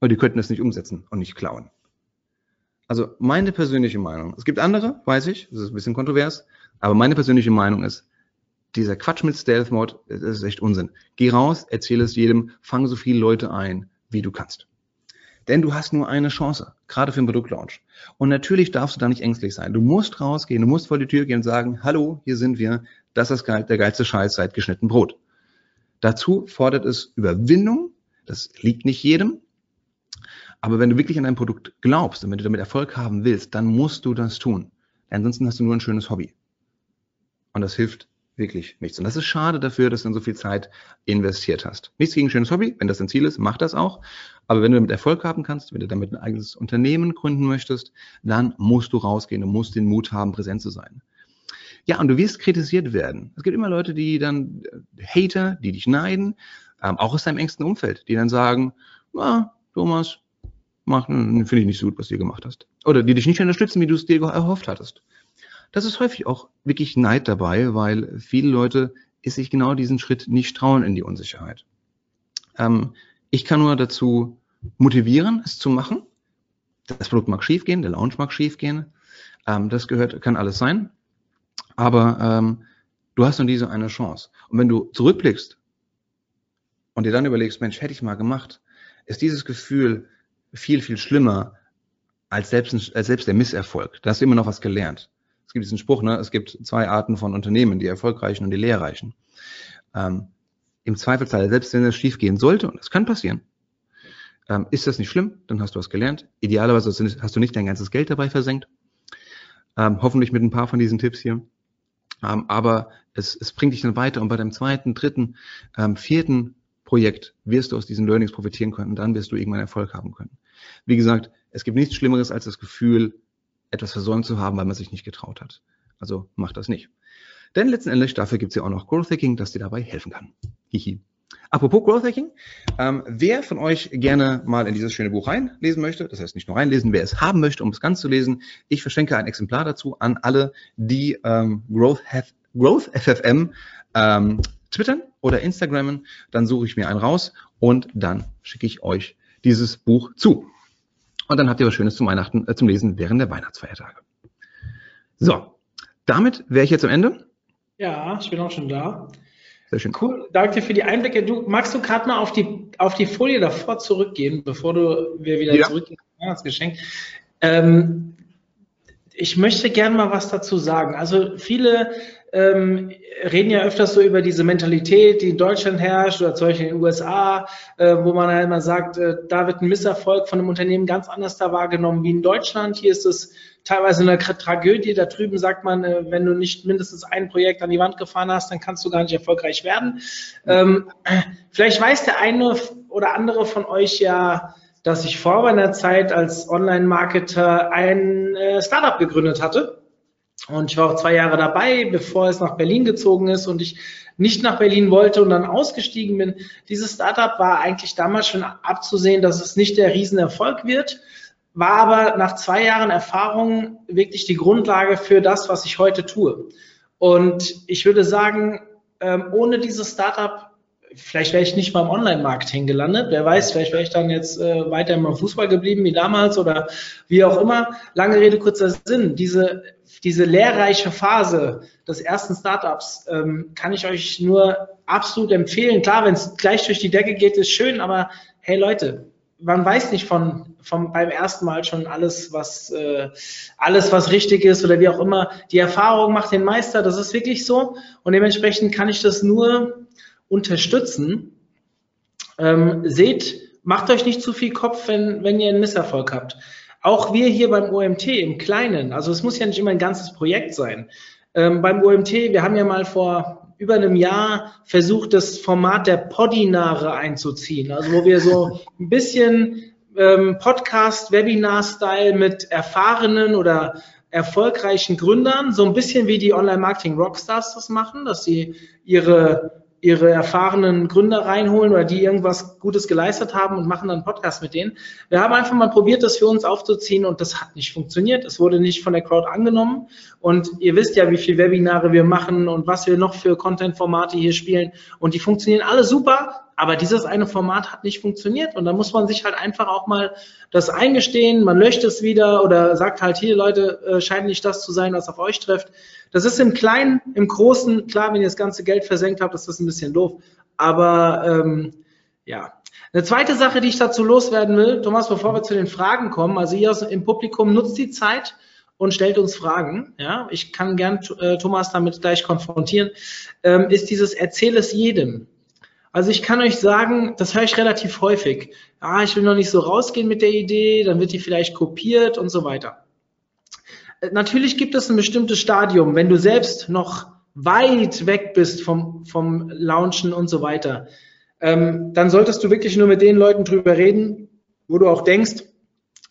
aber die könnten es nicht umsetzen und nicht klauen. Also meine persönliche Meinung. Es gibt andere, weiß ich, das ist ein bisschen kontrovers, aber meine persönliche Meinung ist, dieser Quatsch mit Stealth Mode, das ist echt Unsinn. Geh raus, erzähle es jedem, fang so viele Leute ein, wie du kannst. Denn du hast nur eine Chance, gerade für einen Produktlaunch. Und natürlich darfst du da nicht ängstlich sein. Du musst rausgehen, du musst vor die Tür gehen und sagen, hallo, hier sind wir, das ist der geilste Scheiß seit geschnitten Brot. Dazu fordert es Überwindung, das liegt nicht jedem. Aber wenn du wirklich an dein Produkt glaubst und wenn du damit Erfolg haben willst, dann musst du das tun. Ansonsten hast du nur ein schönes Hobby. Und das hilft wirklich nichts. Und das ist schade dafür, dass du dann so viel Zeit investiert hast. Nichts gegen ein schönes Hobby, wenn das dein Ziel ist, mach das auch. Aber wenn du damit Erfolg haben kannst, wenn du damit ein eigenes Unternehmen gründen möchtest, dann musst du rausgehen, du musst den Mut haben, präsent zu sein. Ja, und du wirst kritisiert werden. Es gibt immer Leute, die dann, äh, Hater, die dich neiden, ähm, auch aus deinem engsten Umfeld, die dann sagen, ah, Thomas, mach, hm, finde ich nicht so gut, was du gemacht hast. Oder die dich nicht unterstützen, wie du es dir erhofft hattest. Das ist häufig auch wirklich Neid dabei, weil viele Leute ist sich genau diesen Schritt nicht trauen in die Unsicherheit. Ähm, ich kann nur dazu motivieren, es zu machen. Das Produkt mag schiefgehen, der Launch mag schiefgehen. Ähm, das gehört, kann alles sein. Aber ähm, du hast nur diese eine Chance. Und wenn du zurückblickst und dir dann überlegst, Mensch, hätte ich mal gemacht, ist dieses Gefühl viel, viel schlimmer als selbst, als selbst der Misserfolg. Da hast du immer noch was gelernt gibt diesen Spruch, ne? es gibt zwei Arten von Unternehmen, die erfolgreichen und die lehrreichen. Ähm, Im Zweifelsfall, selbst wenn es schief gehen sollte, und das kann passieren, ähm, ist das nicht schlimm, dann hast du was gelernt. Idealerweise hast du nicht dein ganzes Geld dabei versenkt. Ähm, hoffentlich mit ein paar von diesen Tipps hier. Ähm, aber es, es bringt dich dann weiter und bei deinem zweiten, dritten, ähm, vierten Projekt wirst du aus diesen Learnings profitieren können und dann wirst du irgendwann Erfolg haben können. Wie gesagt, es gibt nichts Schlimmeres als das Gefühl, etwas versäumt zu haben, weil man sich nicht getraut hat. Also macht das nicht. Denn letzten Endes, dafür gibt es ja auch noch Growth Hacking, das dir dabei helfen kann. Hihi. Apropos Growth Hacking, ähm, wer von euch gerne mal in dieses schöne Buch reinlesen möchte, das heißt nicht nur reinlesen, wer es haben möchte, um es ganz zu lesen, ich verschenke ein Exemplar dazu an alle, die ähm, Growth, Growth FFM ähm, twittern oder Instagrammen, dann suche ich mir einen raus und dann schicke ich euch dieses Buch zu. Und dann habt ihr was Schönes zum Weihnachten, äh, zum Lesen während der Weihnachtsfeiertage. So, damit wäre ich jetzt am Ende. Ja, ich bin auch schon da. Sehr schön. Cool, danke dir für die Einblicke. Du magst du gerade mal auf die auf die Folie davor zurückgehen, bevor du wir wieder ja. zurückgehen das Geschenk. Ähm, ich möchte gerne mal was dazu sagen. Also viele ähm, reden ja öfters so über diese Mentalität, die in Deutschland herrscht oder zum Beispiel in den USA, äh, wo man halt immer sagt, äh, da wird ein Misserfolg von einem Unternehmen ganz anders da wahrgenommen wie in Deutschland. Hier ist es teilweise eine Tragödie. Da drüben sagt man, äh, wenn du nicht mindestens ein Projekt an die Wand gefahren hast, dann kannst du gar nicht erfolgreich werden. Ähm, vielleicht weiß der eine oder andere von euch ja, dass ich vor meiner Zeit als Online-Marketer ein äh, Startup gegründet hatte und ich war auch zwei Jahre dabei, bevor es nach Berlin gezogen ist und ich nicht nach Berlin wollte und dann ausgestiegen bin. Dieses Startup war eigentlich damals schon abzusehen, dass es nicht der Riesenerfolg wird, war aber nach zwei Jahren Erfahrung wirklich die Grundlage für das, was ich heute tue. Und ich würde sagen, ähm, ohne dieses Startup vielleicht wäre ich nicht beim Online-Marketing gelandet. Wer weiß, vielleicht wäre ich dann jetzt äh, weiter im Fußball geblieben wie damals oder wie auch immer. Lange Rede, kurzer Sinn. Diese, diese lehrreiche Phase des ersten Startups ähm, kann ich euch nur absolut empfehlen. Klar, wenn es gleich durch die Decke geht, ist schön, aber hey Leute, man weiß nicht von, von beim ersten Mal schon alles, was äh, alles, was richtig ist oder wie auch immer. Die Erfahrung macht den Meister, das ist wirklich so. Und dementsprechend kann ich das nur unterstützen. Ähm, seht, macht euch nicht zu viel Kopf, wenn, wenn ihr einen Misserfolg habt. Auch wir hier beim OMT im Kleinen, also es muss ja nicht immer ein ganzes Projekt sein. Ähm, beim OMT, wir haben ja mal vor über einem Jahr versucht, das Format der Podinare einzuziehen. Also wo wir so ein bisschen ähm, Podcast, Webinar-Style mit erfahrenen oder erfolgreichen Gründern, so ein bisschen wie die Online-Marketing-Rockstars das machen, dass sie ihre ihre erfahrenen Gründer reinholen oder die irgendwas Gutes geleistet haben und machen dann einen Podcast mit denen. Wir haben einfach mal probiert, das für uns aufzuziehen und das hat nicht funktioniert. Es wurde nicht von der Crowd angenommen. Und ihr wisst ja, wie viele Webinare wir machen und was wir noch für Content-Formate hier spielen. Und die funktionieren alle super, aber dieses eine Format hat nicht funktioniert und da muss man sich halt einfach auch mal das eingestehen, man löscht es wieder oder sagt halt hier Leute, äh, scheint nicht das zu sein, was auf euch trifft. Das ist im Kleinen, im Großen, klar, wenn ihr das ganze Geld versenkt habt, ist das ein bisschen doof, aber ähm, ja. Eine zweite Sache, die ich dazu loswerden will, Thomas, bevor wir zu den Fragen kommen, also ihr im Publikum nutzt die Zeit und stellt uns Fragen. Ja, ich kann gern äh, Thomas damit gleich konfrontieren. Ähm, ist dieses Erzähl es jedem. Also ich kann euch sagen, das höre ich relativ häufig. Ah, ich will noch nicht so rausgehen mit der Idee, dann wird die vielleicht kopiert und so weiter. Äh, natürlich gibt es ein bestimmtes Stadium, wenn du selbst noch weit weg bist vom, vom Launchen und so weiter, ähm, dann solltest du wirklich nur mit den Leuten drüber reden, wo du auch denkst,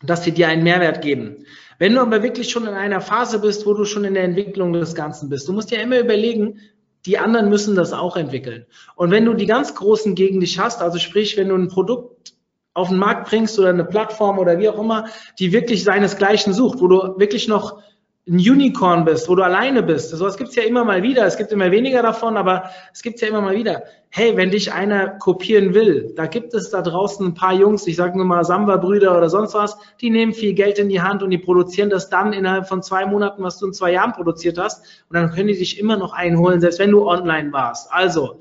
dass sie dir einen Mehrwert geben. Wenn du aber wirklich schon in einer Phase bist, wo du schon in der Entwicklung des Ganzen bist, du musst dir immer überlegen, die anderen müssen das auch entwickeln. Und wenn du die ganz Großen gegen dich hast, also sprich, wenn du ein Produkt auf den Markt bringst oder eine Plattform oder wie auch immer, die wirklich seinesgleichen sucht, wo du wirklich noch ein Unicorn bist, wo du alleine bist. Sowas gibt's ja immer mal wieder. Es gibt immer weniger davon, aber es gibt's ja immer mal wieder. Hey, wenn dich einer kopieren will, da gibt es da draußen ein paar Jungs, ich sage nur mal Samba-Brüder oder sonst was, die nehmen viel Geld in die Hand und die produzieren das dann innerhalb von zwei Monaten, was du in zwei Jahren produziert hast. Und dann können die dich immer noch einholen, selbst wenn du online warst. Also,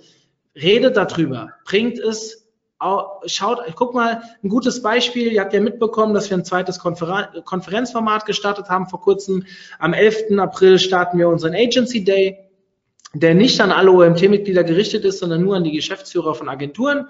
redet darüber. Bringt es schaut, guck mal, ein gutes Beispiel, ihr habt ja mitbekommen, dass wir ein zweites Konferen Konferenzformat gestartet haben vor kurzem. Am 11. April starten wir unseren Agency Day, der nicht an alle OMT-Mitglieder gerichtet ist, sondern nur an die Geschäftsführer von Agenturen.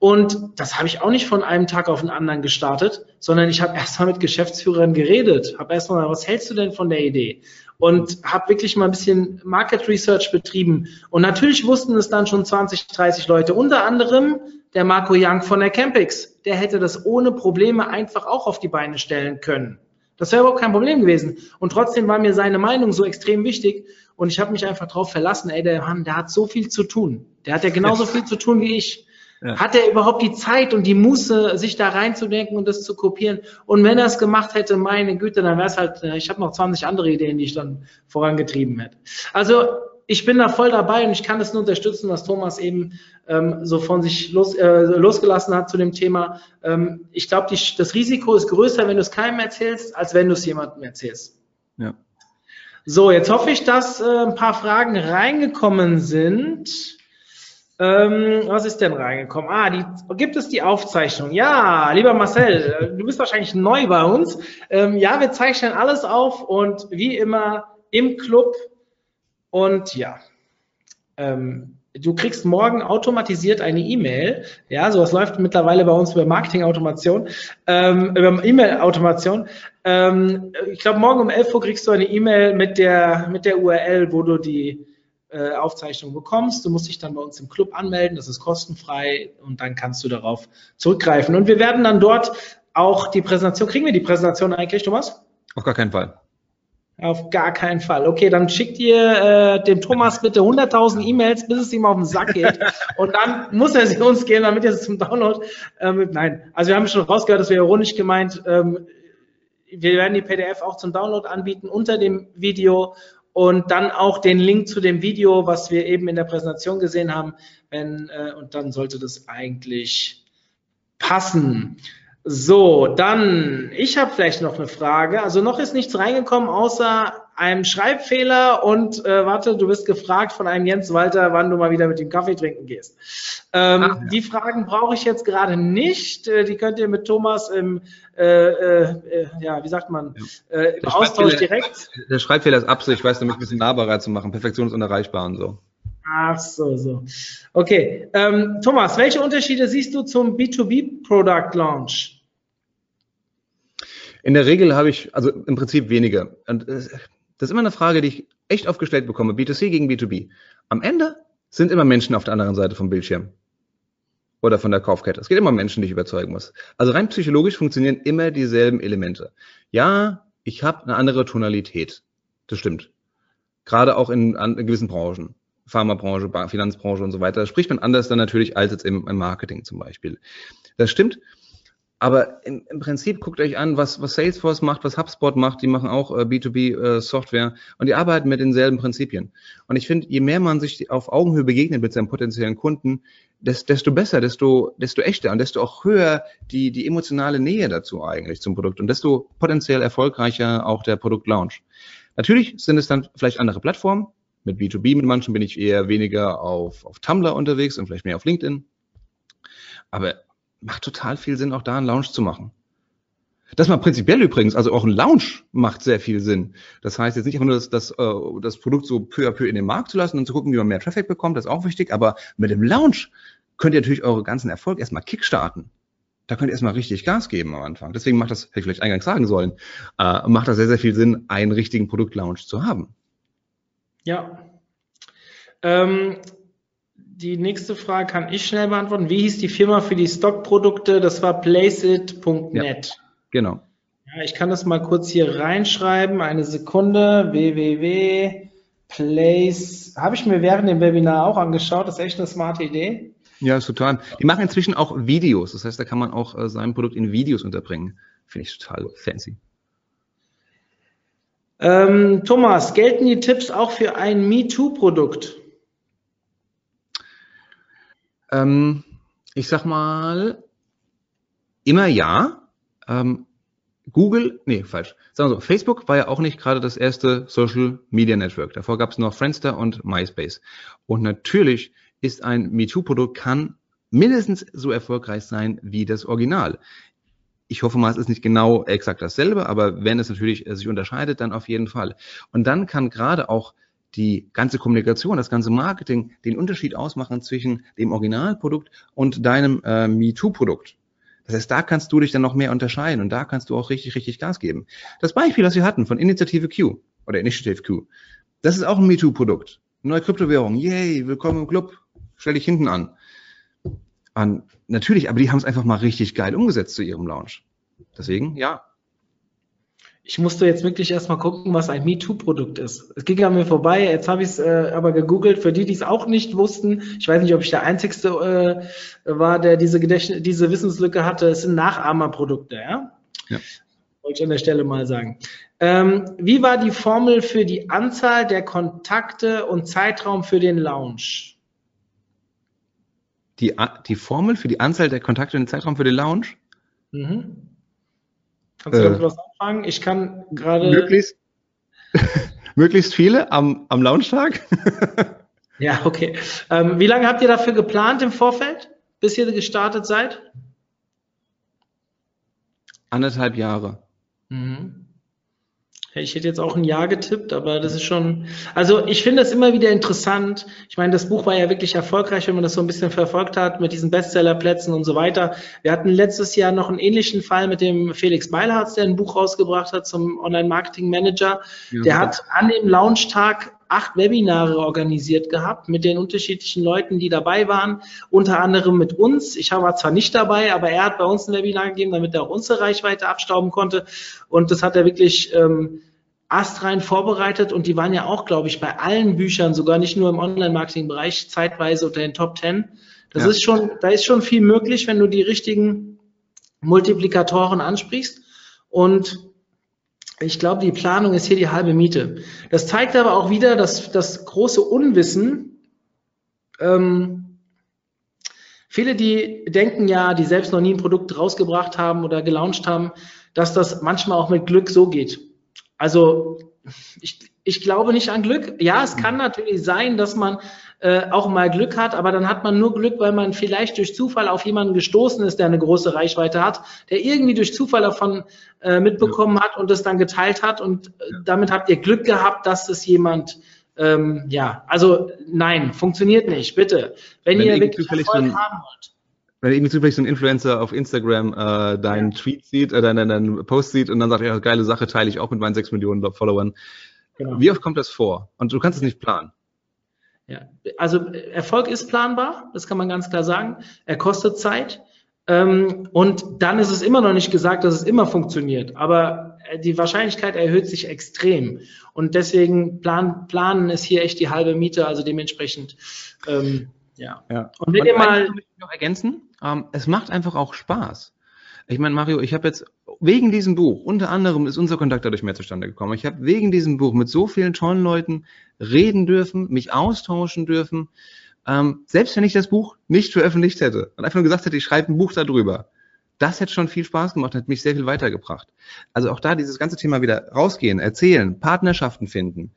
Und das habe ich auch nicht von einem Tag auf den anderen gestartet, sondern ich habe erstmal mit Geschäftsführern geredet, habe erstmal, was hältst du denn von der Idee? Und habe wirklich mal ein bisschen Market Research betrieben. Und natürlich wussten es dann schon 20, 30 Leute, unter anderem der Marco Young von der Campix. Der hätte das ohne Probleme einfach auch auf die Beine stellen können. Das wäre überhaupt kein Problem gewesen. Und trotzdem war mir seine Meinung so extrem wichtig. Und ich habe mich einfach darauf verlassen, ey, der Mann, der hat so viel zu tun. Der hat ja genauso viel zu tun wie ich. Ja. Hat er überhaupt die Zeit und die Muße, sich da reinzudenken und das zu kopieren? Und wenn er es gemacht hätte, meine Güte, dann wäre es halt, äh, ich habe noch 20 andere Ideen, die ich dann vorangetrieben hätte. Also ich bin da voll dabei und ich kann es nur unterstützen, was Thomas eben ähm, so von sich los, äh, losgelassen hat zu dem Thema. Ähm, ich glaube, das Risiko ist größer, wenn du es keinem erzählst, als wenn du es jemandem erzählst. Ja. So, jetzt hoffe ich, dass äh, ein paar Fragen reingekommen sind. Ähm, was ist denn reingekommen? Ah, die, gibt es die Aufzeichnung? Ja, lieber Marcel, äh, du bist wahrscheinlich neu bei uns. Ähm, ja, wir zeichnen alles auf und wie immer im Club und ja, ähm, du kriegst morgen automatisiert eine E-Mail. Ja, sowas läuft mittlerweile bei uns über Marketing-Automation, ähm, über E-Mail-Automation. Ähm, ich glaube, morgen um 11 Uhr kriegst du eine E-Mail mit der, mit der URL, wo du die äh, Aufzeichnung bekommst. Du musst dich dann bei uns im Club anmelden, das ist kostenfrei und dann kannst du darauf zurückgreifen. Und wir werden dann dort auch die Präsentation, kriegen wir die Präsentation eigentlich, Thomas? Auf gar keinen Fall. Auf gar keinen Fall. Okay, dann schickt ihr äh, dem Thomas bitte 100.000 E-Mails, bis es ihm auf den Sack geht. und dann muss er sie uns geben, damit er es zum Download. Ähm, nein, also wir haben schon rausgehört, das wäre ironisch gemeint. Ähm, wir werden die PDF auch zum Download anbieten unter dem Video und dann auch den Link zu dem Video, was wir eben in der Präsentation gesehen haben. Wenn, äh, und dann sollte das eigentlich passen. So, dann, ich habe vielleicht noch eine Frage. Also noch ist nichts reingekommen, außer einem Schreibfehler und äh, warte, du bist gefragt von einem Jens Walter, wann du mal wieder mit dem Kaffee trinken gehst. Ähm, Ach, ja. Die Fragen brauche ich jetzt gerade nicht. Äh, die könnt ihr mit Thomas im, äh, äh, ja, wie sagt man, äh, im Austausch direkt. Der Schreibfehler ist Absicht, ich weiß, damit ein bisschen nahbarer zu machen. Perfektion ist unerreichbar und so. Ach so, so. Okay. Ähm, Thomas, welche Unterschiede siehst du zum B2B Product Launch? In der Regel habe ich, also im Prinzip weniger. Und das ist immer eine Frage, die ich echt oft gestellt bekomme. B2C gegen B2B. Am Ende sind immer Menschen auf der anderen Seite vom Bildschirm. Oder von der Kaufkette. Es geht immer um Menschen, die ich überzeugen muss. Also rein psychologisch funktionieren immer dieselben Elemente. Ja, ich habe eine andere Tonalität. Das stimmt. Gerade auch in, in gewissen Branchen. Pharmabranche, Finanzbranche und so weiter. Spricht man anders dann natürlich als jetzt im, im Marketing zum Beispiel. Das stimmt. Aber im, im Prinzip guckt euch an, was, was Salesforce macht, was HubSpot macht. Die machen auch äh, B2B-Software äh, und die arbeiten mit denselben Prinzipien. Und ich finde, je mehr man sich auf Augenhöhe begegnet mit seinem potenziellen Kunden, desto besser, desto, desto echter und desto auch höher die, die emotionale Nähe dazu eigentlich zum Produkt und desto potenziell erfolgreicher auch der Produktlaunch. Natürlich sind es dann vielleicht andere Plattformen. Mit B2B, mit manchen bin ich eher weniger auf, auf Tumblr unterwegs und vielleicht mehr auf LinkedIn. Aber macht total viel Sinn, auch da einen Lounge zu machen. Das mal prinzipiell übrigens, also auch ein Lounge macht sehr viel Sinn. Das heißt jetzt nicht einfach nur das, das, äh, das Produkt so peu à peu in den Markt zu lassen und zu gucken, wie man mehr Traffic bekommt, das ist auch wichtig, aber mit dem Lounge könnt ihr natürlich eure ganzen Erfolg erstmal kickstarten. Da könnt ihr erstmal richtig Gas geben am Anfang. Deswegen macht das, hätte ich vielleicht eingangs sagen sollen, äh, macht das sehr, sehr viel Sinn, einen richtigen Produktlaunch zu haben. Ja. Ähm, die nächste Frage kann ich schnell beantworten. Wie hieß die Firma für die Stockprodukte? Das war placeit.net. Ja, genau. Ja, ich kann das mal kurz hier reinschreiben. Eine Sekunde. www.place. Habe ich mir während dem Webinar auch angeschaut. Das ist echt eine smarte Idee. Ja, ist total. Die machen inzwischen auch Videos. Das heißt, da kann man auch äh, sein Produkt in Videos unterbringen. Finde ich total fancy. Ähm, Thomas, gelten die Tipps auch für ein MeToo-Produkt? Ähm, ich sag mal, immer ja. Ähm, Google, nee, falsch. Sagen wir so, Facebook war ja auch nicht gerade das erste Social Media Network. Davor gab es noch Friendster und MySpace. Und natürlich ist ein MeToo-Produkt kann mindestens so erfolgreich sein wie das Original. Ich hoffe mal, es ist nicht genau exakt dasselbe, aber wenn es natürlich sich unterscheidet, dann auf jeden Fall. Und dann kann gerade auch die ganze Kommunikation, das ganze Marketing den Unterschied ausmachen zwischen dem Originalprodukt und deinem äh, MeToo-Produkt. Das heißt, da kannst du dich dann noch mehr unterscheiden und da kannst du auch richtig, richtig Gas geben. Das Beispiel, das wir hatten von Initiative Q oder Initiative Q, das ist auch ein MeToo-Produkt. Neue Kryptowährung, yay, willkommen im Club, stell dich hinten an. Und natürlich, aber die haben es einfach mal richtig geil umgesetzt zu ihrem Launch. Deswegen, ja, ich musste jetzt wirklich erstmal gucken, was ein MeToo-Produkt ist. Es ging an mir vorbei, jetzt habe ich es äh, aber gegoogelt. Für die, die es auch nicht wussten, ich weiß nicht, ob ich der Einzigste äh, war, der diese, Gedächtnis diese Wissenslücke hatte, es sind Nachahmerprodukte, ja? Ja. Wollte ich an der Stelle mal sagen. Ähm, wie war die Formel für die Anzahl der Kontakte und Zeitraum für den Launch? Die, die Formel für die Anzahl der Kontakte und den Zeitraum für den Launch? Mhm. Kannst du damit äh, was anfangen? Ich kann gerade. Möglichst, möglichst viele am, am Launchtag. ja, okay. Ähm, wie lange habt ihr dafür geplant im Vorfeld, bis ihr gestartet seid? Anderthalb Jahre. Mhm. Ich hätte jetzt auch ein Ja getippt, aber das ist schon, also ich finde das immer wieder interessant. Ich meine, das Buch war ja wirklich erfolgreich, wenn man das so ein bisschen verfolgt hat mit diesen Bestsellerplätzen und so weiter. Wir hatten letztes Jahr noch einen ähnlichen Fall mit dem Felix Beilharz, der ein Buch rausgebracht hat zum Online-Marketing-Manager. Ja, der hat an dem Launchtag acht Webinare organisiert gehabt mit den unterschiedlichen Leuten, die dabei waren, unter anderem mit uns. Ich war zwar nicht dabei, aber er hat bei uns ein Webinar gegeben, damit er auch unsere Reichweite abstauben konnte. Und das hat er wirklich ähm, astrein vorbereitet und die waren ja auch, glaube ich, bei allen Büchern, sogar nicht nur im Online-Marketing-Bereich, zeitweise unter den Top Ten. Das ja. ist schon, da ist schon viel möglich, wenn du die richtigen Multiplikatoren ansprichst. Und Ich glaube, die Planung ist hier die halbe Miete. Das zeigt aber auch wieder, dass das große Unwissen, ähm, viele, die denken ja, die selbst noch nie ein Produkt rausgebracht haben oder gelauncht haben, dass das manchmal auch mit Glück so geht. Also ich, ich glaube nicht an Glück. Ja, es kann natürlich sein, dass man äh, auch mal Glück hat, aber dann hat man nur Glück, weil man vielleicht durch Zufall auf jemanden gestoßen ist, der eine große Reichweite hat, der irgendwie durch Zufall davon äh, mitbekommen ja. hat und es dann geteilt hat und äh, damit habt ihr Glück gehabt, dass es jemand ähm, ja, also nein, funktioniert nicht, bitte. Wenn, Wenn ihr wirklich Erfolg haben wollt wenn irgendwie zufällig so ein Influencer auf Instagram äh, deinen ja. Tweet sieht, äh, deinen, deinen Post sieht und dann sagt, ja, geile Sache, teile ich auch mit meinen sechs Millionen Followern. Genau. Wie oft kommt das vor? Und du kannst es nicht planen. Ja, also Erfolg ist planbar, das kann man ganz klar sagen. Er kostet Zeit. Ähm, und dann ist es immer noch nicht gesagt, dass es immer funktioniert. Aber äh, die Wahrscheinlichkeit erhöht sich extrem. Und deswegen plan, planen ist hier echt die halbe Miete, also dementsprechend. Ähm, ja. ja. Und wenn und ihr mal noch ergänzen, ähm, es macht einfach auch Spaß. Ich meine, Mario, ich habe jetzt wegen diesem Buch, unter anderem ist unser Kontakt dadurch mehr zustande gekommen. Ich habe wegen diesem Buch mit so vielen tollen Leuten reden dürfen, mich austauschen dürfen. Ähm, selbst wenn ich das Buch nicht veröffentlicht hätte und einfach nur gesagt hätte, ich schreibe ein Buch darüber, das hätte schon viel Spaß gemacht, hat mich sehr viel weitergebracht. Also auch da dieses ganze Thema wieder rausgehen, erzählen, Partnerschaften finden.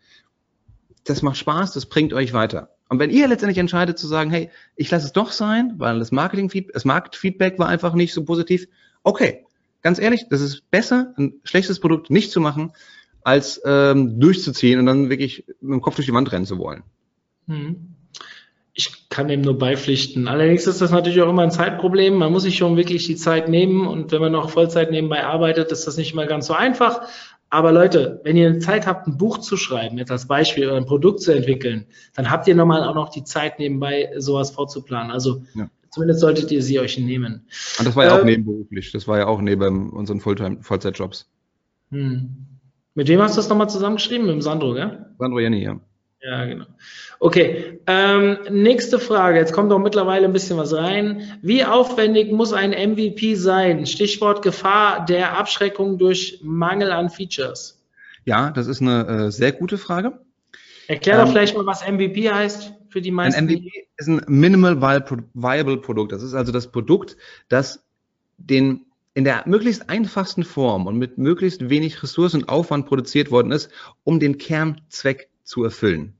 Das macht Spaß, das bringt euch weiter. Und wenn ihr letztendlich entscheidet zu sagen, hey, ich lasse es doch sein, weil das Marketing, das Marktfeedback war einfach nicht so positiv, okay, ganz ehrlich, das ist besser, ein schlechtes Produkt nicht zu machen, als ähm, durchzuziehen und dann wirklich mit dem Kopf durch die Wand rennen zu wollen. Hm. Ich kann dem nur beipflichten. Allerdings ist das natürlich auch immer ein Zeitproblem. Man muss sich schon wirklich die Zeit nehmen und wenn man noch Vollzeit nebenbei arbeitet, ist das nicht immer ganz so einfach. Aber Leute, wenn ihr Zeit habt, ein Buch zu schreiben, jetzt als Beispiel, oder ein Produkt zu entwickeln, dann habt ihr nochmal auch noch die Zeit nebenbei, sowas vorzuplanen. Also ja. Zumindest solltet ihr sie euch nehmen. Und das war ja äh, auch nebenberuflich. Das war ja auch neben unseren Fulltime, Vollzeitjobs. Hm. Mit wem hast du das nochmal zusammengeschrieben? Mit dem Sandro, gell? Sandro Jenny, ja. Ja, genau. Okay, ähm, nächste Frage. Jetzt kommt auch mittlerweile ein bisschen was rein. Wie aufwendig muss ein MVP sein? Stichwort Gefahr der Abschreckung durch Mangel an Features. Ja, das ist eine äh, sehr gute Frage. Erklär doch ähm, vielleicht mal, was MVP heißt für die meisten. Ein MVP ist ein Minimal Viable Produkt. Das ist also das Produkt, das den in der möglichst einfachsten Form und mit möglichst wenig Ressourcen und Aufwand produziert worden ist, um den Kernzweck zu erfüllen.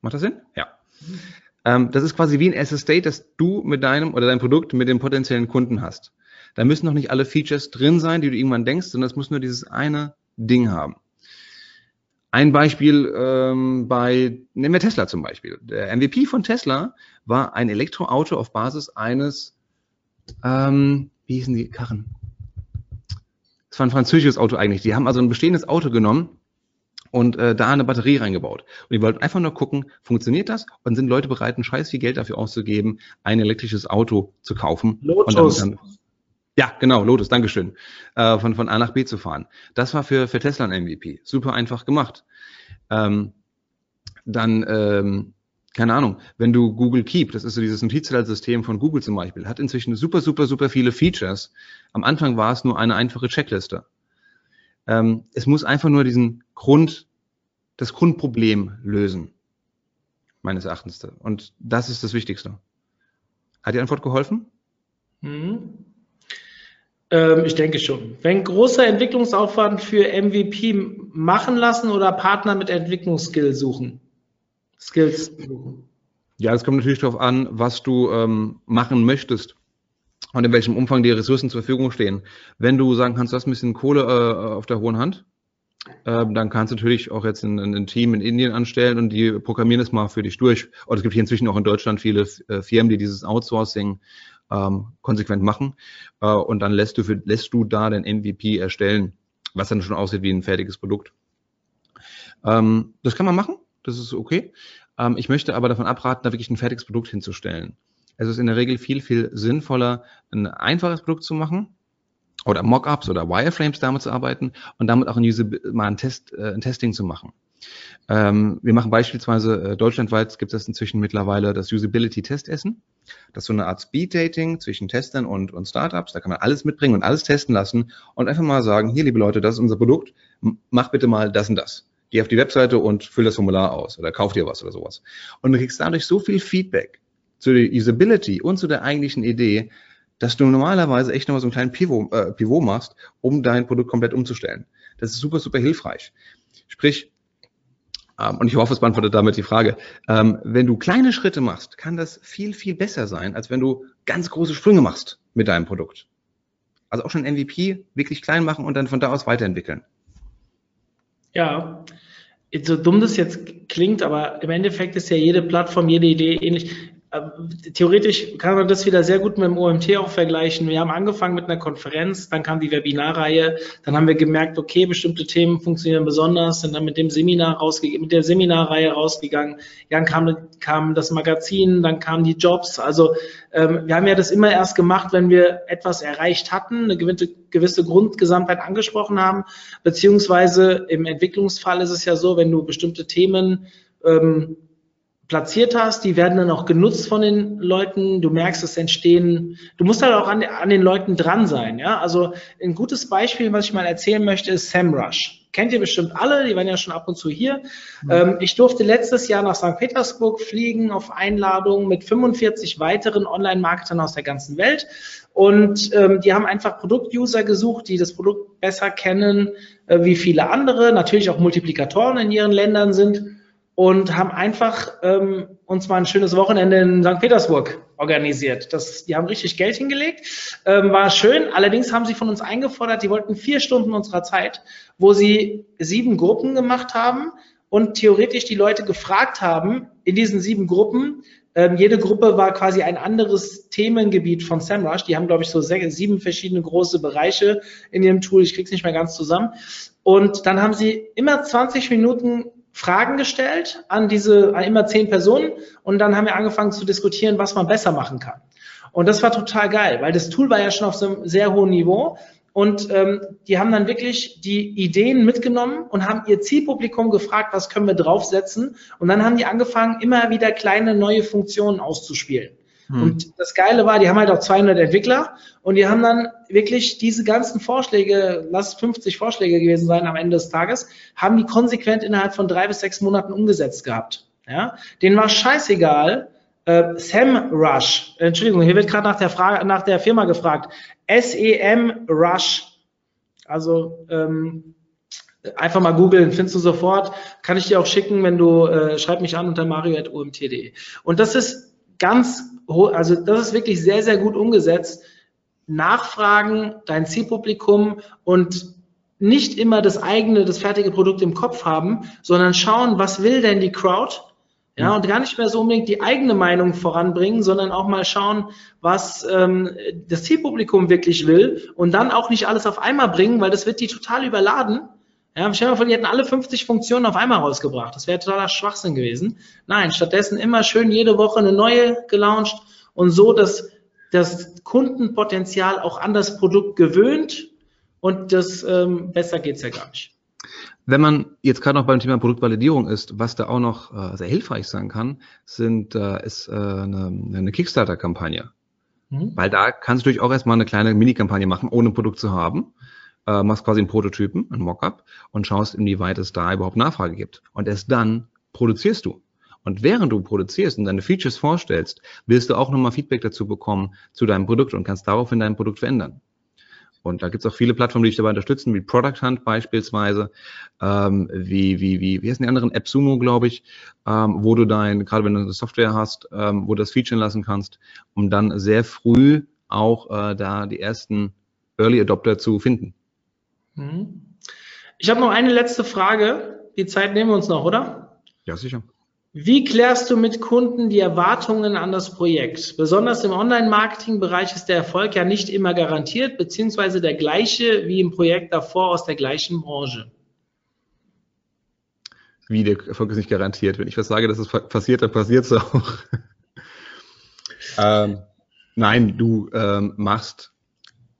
Macht das Sinn? Ja. Mhm. Ähm, das ist quasi wie ein SSD, das du mit deinem oder deinem Produkt mit dem potenziellen Kunden hast. Da müssen noch nicht alle Features drin sein, die du irgendwann denkst, sondern es muss nur dieses eine Ding haben. Ein Beispiel ähm, bei, nehmen wir Tesla zum Beispiel. Der MVP von Tesla war ein Elektroauto auf Basis eines, ähm, wie hießen die Karren? Das war ein französisches Auto eigentlich. Die haben also ein bestehendes Auto genommen und äh, da eine Batterie reingebaut. Und die wollten einfach nur gucken, funktioniert das? Und sind Leute bereit, ein scheiß viel Geld dafür auszugeben, ein elektrisches Auto zu kaufen? Lotus. Und dann, ja, genau, Lotus, Dankeschön. Äh, von, von A nach B zu fahren. Das war für, für Tesla ein MVP. Super einfach gemacht. Ähm, dann, ähm, keine Ahnung, wenn du Google Keep, das ist so dieses Notizsystem von Google zum Beispiel, hat inzwischen super, super, super viele Features. Am Anfang war es nur eine einfache Checkliste. Ähm, es muss einfach nur diesen Grund, das Grundproblem lösen. Meines Erachtens. Und das ist das Wichtigste. Hat die Antwort geholfen? Mhm. Ähm, ich denke schon. Wenn großer Entwicklungsaufwand für MVP machen lassen oder Partner mit Entwicklungsskills suchen? Skills suchen. Ja, es kommt natürlich darauf an, was du ähm, machen möchtest und in welchem Umfang die Ressourcen zur Verfügung stehen. Wenn du sagen kannst, du hast ein bisschen Kohle äh, auf der hohen Hand, äh, dann kannst du natürlich auch jetzt ein, ein, Team in Indien anstellen und die programmieren es mal für dich durch. Oder es gibt hier inzwischen auch in Deutschland viele äh, Firmen, die dieses Outsourcing ähm, konsequent machen. Äh, und dann lässt du, für, lässt du da den MVP erstellen, was dann schon aussieht wie ein fertiges Produkt. Ähm, das kann man machen, das ist okay. Ähm, ich möchte aber davon abraten, da wirklich ein fertiges Produkt hinzustellen. Es ist in der Regel viel, viel sinnvoller, ein einfaches Produkt zu machen oder Mockups oder Wireframes damit zu arbeiten und damit auch ein, User, mal ein, Test, äh, ein Testing zu machen. Ähm, wir machen beispielsweise äh, deutschlandweit gibt es inzwischen mittlerweile das Usability-Testessen. Das ist so eine Art Speed-Dating zwischen Testern und, und Startups. Da kann man alles mitbringen und alles testen lassen und einfach mal sagen, hier, liebe Leute, das ist unser Produkt, mach bitte mal das und das. Geh auf die Webseite und füll das Formular aus oder kauf dir was oder sowas. Und du kriegst dadurch so viel Feedback zu der Usability und zu der eigentlichen Idee, dass du normalerweise echt nochmal so einen kleinen Pivot, äh, Pivot machst, um dein Produkt komplett umzustellen. Das ist super, super hilfreich. Sprich, ähm, und ich hoffe, es beantwortet damit die Frage, ähm, wenn du kleine Schritte machst, kann das viel, viel besser sein, als wenn du ganz große Sprünge machst mit deinem Produkt. Also auch schon MVP wirklich klein machen und dann von da aus weiterentwickeln. Ja, so dumm das jetzt klingt, aber im Endeffekt ist ja jede Plattform, jede Idee ähnlich. Ähm, theoretisch kann man das wieder sehr gut mit dem OMT auch vergleichen. Wir haben angefangen mit einer Konferenz, dann kam die Webinarreihe, dann haben wir gemerkt, okay, bestimmte Themen funktionieren besonders, sind dann mit dem Seminar rausgegangen, mit der Seminarreihe rausgegangen. Dann kam, kam das Magazin, dann kamen die Jobs. Also ähm, wir haben ja das immer erst gemacht, wenn wir etwas erreicht hatten, eine gewisse, gewisse Grundgesamtheit angesprochen haben, beziehungsweise im Entwicklungsfall ist es ja so, wenn du bestimmte Themen ähm, platziert hast, die werden dann auch genutzt von den Leuten. Du merkst, es entstehen, du musst halt auch an, an den Leuten dran sein. Ja? Also ein gutes Beispiel, was ich mal erzählen möchte, ist SEMrush. Kennt ihr bestimmt alle, die waren ja schon ab und zu hier. Mhm. Ähm, ich durfte letztes Jahr nach St. Petersburg fliegen auf Einladung mit 45 weiteren Online-Marketern aus der ganzen Welt. Und ähm, die haben einfach Produktuser gesucht, die das Produkt besser kennen äh, wie viele andere, natürlich auch Multiplikatoren in ihren Ländern sind und haben einfach ähm, uns mal ein schönes Wochenende in St. Petersburg organisiert. Das, die haben richtig Geld hingelegt, ähm, war schön. Allerdings haben sie von uns eingefordert, die wollten vier Stunden unserer Zeit, wo sie sieben Gruppen gemacht haben und theoretisch die Leute gefragt haben in diesen sieben Gruppen. Ähm, jede Gruppe war quasi ein anderes Themengebiet von SEMrush. Die haben, glaube ich, so sechs, sieben verschiedene große Bereiche in ihrem Tool. Ich krieg's nicht mehr ganz zusammen. Und dann haben sie immer 20 Minuten Fragen gestellt an diese, an immer zehn Personen und dann haben wir angefangen zu diskutieren, was man besser machen kann. Und das war total geil, weil das Tool war ja schon auf so einem sehr hohen Niveau und ähm, die haben dann wirklich die Ideen mitgenommen und haben ihr Zielpublikum gefragt, was können wir draufsetzen und dann haben die angefangen, immer wieder kleine neue Funktionen auszuspielen. Hm. Und das Geile war, die haben halt auch 200 Entwickler und die haben dann wirklich diese ganzen Vorschläge, lass 50 Vorschläge gewesen sein am Ende des Tages, haben die konsequent innerhalb von drei bis sechs Monaten umgesetzt gehabt. Ja, denen war scheißegal. Äh, Sam Rush, Entschuldigung, hier wird gerade nach der Frage, nach der Firma gefragt. S-E-M Rush. Also ähm, einfach mal googeln, findest du sofort. Kann ich dir auch schicken, wenn du äh, schreib mich an unter mario.omt.de. Und das ist ganz, also das ist wirklich sehr, sehr gut umgesetzt. Nachfragen, dein Zielpublikum und nicht immer das eigene, das fertige Produkt im Kopf haben, sondern schauen, was will denn die Crowd? Ja, und gar nicht mehr so unbedingt die eigene Meinung voranbringen, sondern auch mal schauen, was ähm, das Zielpublikum wirklich will und dann auch nicht alles auf einmal bringen, weil das wird die total überladen ja, stell dir mal vor, die hätten alle 50 Funktionen auf einmal rausgebracht. Das wäre totaler Schwachsinn gewesen. Nein, stattdessen immer schön jede Woche eine neue gelauncht und so, dass das Kundenpotenzial auch an das Produkt gewöhnt und das ähm, besser geht's ja gar nicht. Wenn man jetzt gerade noch beim Thema Produktvalidierung ist, was da auch noch äh, sehr hilfreich sein kann, sind äh, ist äh, eine, eine Kickstarter-Kampagne. Mhm. Weil da kannst du natürlich auch erstmal eine kleine Mini-Kampagne machen, ohne ein Produkt zu haben äh, machst quasi einen Prototypen, einen Mockup und schaust, inwieweit es da überhaupt Nachfrage gibt. Und erst dann produzierst du. Und während du produzierst und deine Features vorstellst, wirst du auch nochmal Feedback dazu bekommen zu deinem Produkt und kannst daraufhin dein Produkt verändern. Und da gibt es auch viele Plattformen, die dich dabei unterstützen, wie Product Hunt beispielsweise, ähm, wie, wie, wie, wie heißen die anderen? AppSumo, glaube ich, ähm, wo du dein, gerade wenn du eine Software hast, ähm, wo du das featuren lassen kannst, um dann sehr früh auch äh, da die ersten Early Adopter zu finden. Mhm. Ich habe noch eine letzte Frage. Die Zeit nehmen wir uns noch, oder? Ja, sicher. Wie klärst du mit Kunden die Erwartungen an das Projekt? Besonders im Online-Marketing-Bereich ist der Erfolg ja nicht immer garantiert, beziehungsweise der gleiche wie im Projekt davor aus der gleichen Branche. Wie der Erfolg ist nicht garantiert. Wenn ich was sage, dass es passiert, dann passiert es auch. ähm, nein, du ähm, machst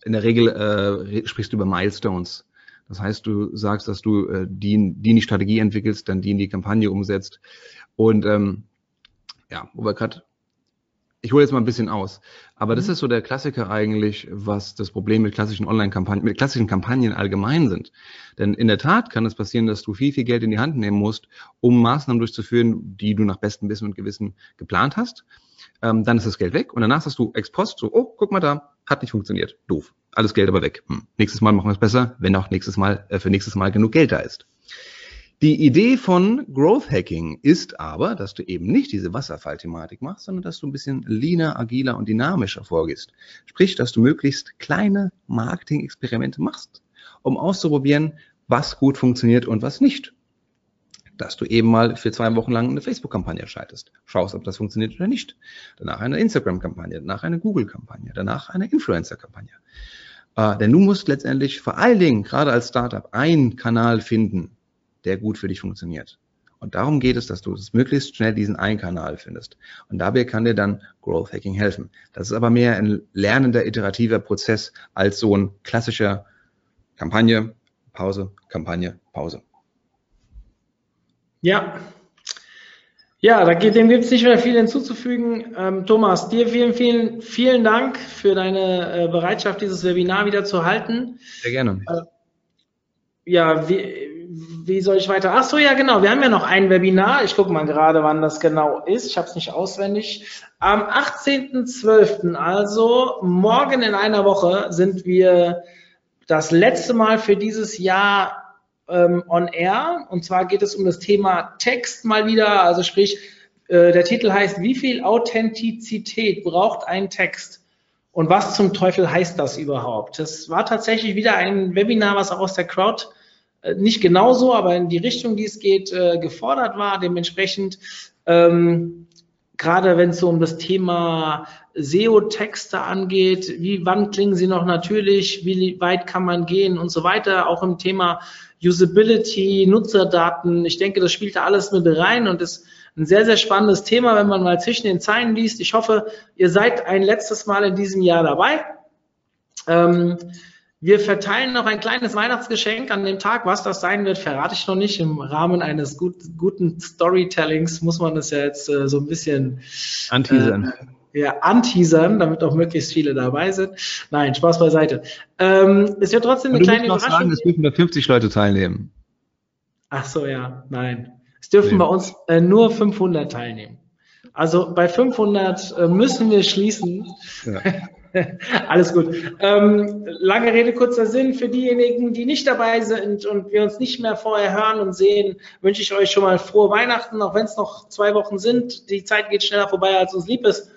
in der Regel äh, sprichst du über Milestones. Das heißt, du sagst, dass du äh, die, die in die Strategie entwickelst, dann die in die Kampagne umsetzt. Und ähm, ja, wo wir gerade ich hole jetzt mal ein bisschen aus. Aber mhm. das ist so der Klassiker eigentlich, was das Problem mit klassischen Online-Kampagnen, mit klassischen Kampagnen allgemein sind. Denn in der Tat kann es passieren, dass du viel, viel Geld in die Hand nehmen musst, um Maßnahmen durchzuführen, die du nach bestem Wissen und Gewissen geplant hast. Ähm, dann ist das Geld weg und danach hast du ex post so, oh, guck mal da, hat nicht funktioniert. Doof. Alles Geld aber weg. Hm. Nächstes Mal machen wir es besser, wenn auch nächstes Mal, äh, für nächstes Mal genug Geld da ist. Die Idee von Growth Hacking ist aber, dass du eben nicht diese Wasserfallthematik machst, sondern dass du ein bisschen leaner, agiler und dynamischer vorgehst. Sprich, dass du möglichst kleine Marketing-Experimente machst, um auszuprobieren, was gut funktioniert und was nicht. Dass du eben mal für zwei Wochen lang eine Facebook-Kampagne schaltest, schaust, ob das funktioniert oder nicht. Danach eine Instagram-Kampagne, danach eine Google-Kampagne, danach eine Influencer-Kampagne. Äh, denn du musst letztendlich vor allen Dingen, gerade als Startup, einen Kanal finden, der gut für dich funktioniert. Und darum geht es, dass du es möglichst schnell diesen einen Kanal findest. Und dabei kann dir dann Growth Hacking helfen. Das ist aber mehr ein lernender, iterativer Prozess als so ein klassischer Kampagne, Pause, Kampagne, Pause. Ja. Ja, da geht, dem gibt es nicht mehr viel hinzuzufügen. Ähm, Thomas, dir vielen, vielen, vielen Dank für deine äh, Bereitschaft, dieses Webinar wieder zu halten. Sehr gerne. Äh, ja, wie, wie soll ich weiter? Ach so, ja, genau. Wir haben ja noch ein Webinar. Ich gucke mal gerade, wann das genau ist. Ich habe es nicht auswendig. Am 18.12., also morgen in einer Woche, sind wir das letzte Mal für dieses Jahr ähm, on air. Und zwar geht es um das Thema Text mal wieder. Also sprich, äh, der Titel heißt, wie viel Authentizität braucht ein Text? Und was zum Teufel heißt das überhaupt? Das war tatsächlich wieder ein Webinar, was auch aus der Crowd nicht genauso, aber in die Richtung, die es geht, äh, gefordert war. Dementsprechend, ähm, gerade wenn es so um das Thema SEO-Texte angeht, wie, wann klingen sie noch natürlich, wie weit kann man gehen und so weiter, auch im Thema Usability, Nutzerdaten. Ich denke, das spielt da alles mit rein und ist ein sehr, sehr spannendes Thema, wenn man mal zwischen den Zeilen liest. Ich hoffe, ihr seid ein letztes Mal in diesem Jahr dabei. Ähm, wir verteilen noch ein kleines Weihnachtsgeschenk an dem Tag. Was das sein wird, verrate ich noch nicht. Im Rahmen eines gut, guten Storytellings muss man das ja jetzt äh, so ein bisschen anteasern. Äh, ja, anteasern, damit auch möglichst viele dabei sind. Nein, Spaß beiseite. Ähm, es wird trotzdem eine kleine Überraschung. Sagen, es dürfen nur 50 Leute teilnehmen. Ach so, ja, nein. Es dürfen nee. bei uns äh, nur 500 teilnehmen. Also bei 500 äh, müssen wir schließen. Ja. Alles gut. Ähm, lange Rede, kurzer Sinn. Für diejenigen, die nicht dabei sind und wir uns nicht mehr vorher hören und sehen, wünsche ich euch schon mal frohe Weihnachten, auch wenn es noch zwei Wochen sind. Die Zeit geht schneller vorbei, als uns lieb ist.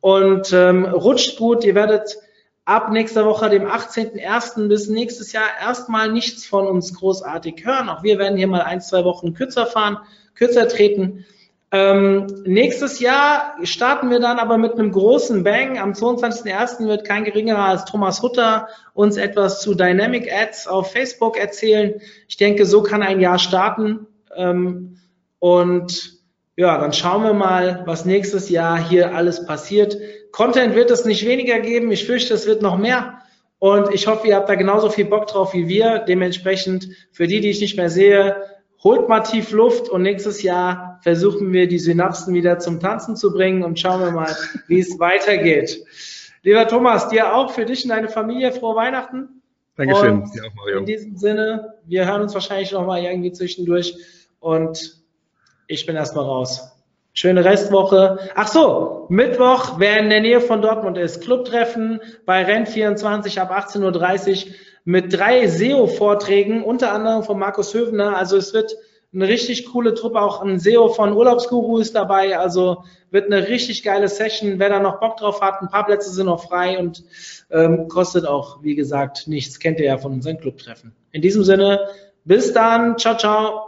Und ähm, rutscht gut. Ihr werdet ab nächster Woche, dem 18.01. bis nächstes Jahr erstmal nichts von uns großartig hören. Auch wir werden hier mal ein, zwei Wochen kürzer fahren, kürzer treten. Ähm, nächstes Jahr starten wir dann aber mit einem großen Bang. Am 22.01. wird kein geringerer als Thomas Hutter uns etwas zu Dynamic Ads auf Facebook erzählen. Ich denke, so kann ein Jahr starten. Ähm, und ja, dann schauen wir mal, was nächstes Jahr hier alles passiert. Content wird es nicht weniger geben. Ich fürchte, es wird noch mehr. Und ich hoffe, ihr habt da genauso viel Bock drauf wie wir. Dementsprechend, für die, die ich nicht mehr sehe, holt mal tief Luft und nächstes Jahr versuchen wir die Synapsen wieder zum Tanzen zu bringen und schauen wir mal, wie es weitergeht. Lieber Thomas, dir auch, für dich und deine Familie frohe Weihnachten. Dankeschön. Und auch, Mario. In diesem Sinne, wir hören uns wahrscheinlich noch mal irgendwie zwischendurch und ich bin erstmal raus. Schöne Restwoche. Ach so, Mittwoch, wer in der Nähe von Dortmund ist, Clubtreffen bei Renn24 ab 18.30 Uhr mit drei SEO-Vorträgen, unter anderem von Markus Höfner. Also es wird eine richtig coole Truppe, auch ein SEO von Urlaubsguru ist dabei. Also wird eine richtig geile Session. Wer da noch Bock drauf hat, ein paar Plätze sind noch frei und ähm, kostet auch, wie gesagt, nichts. Kennt ihr ja von unseren Clubtreffen. In diesem Sinne, bis dann. Ciao, ciao.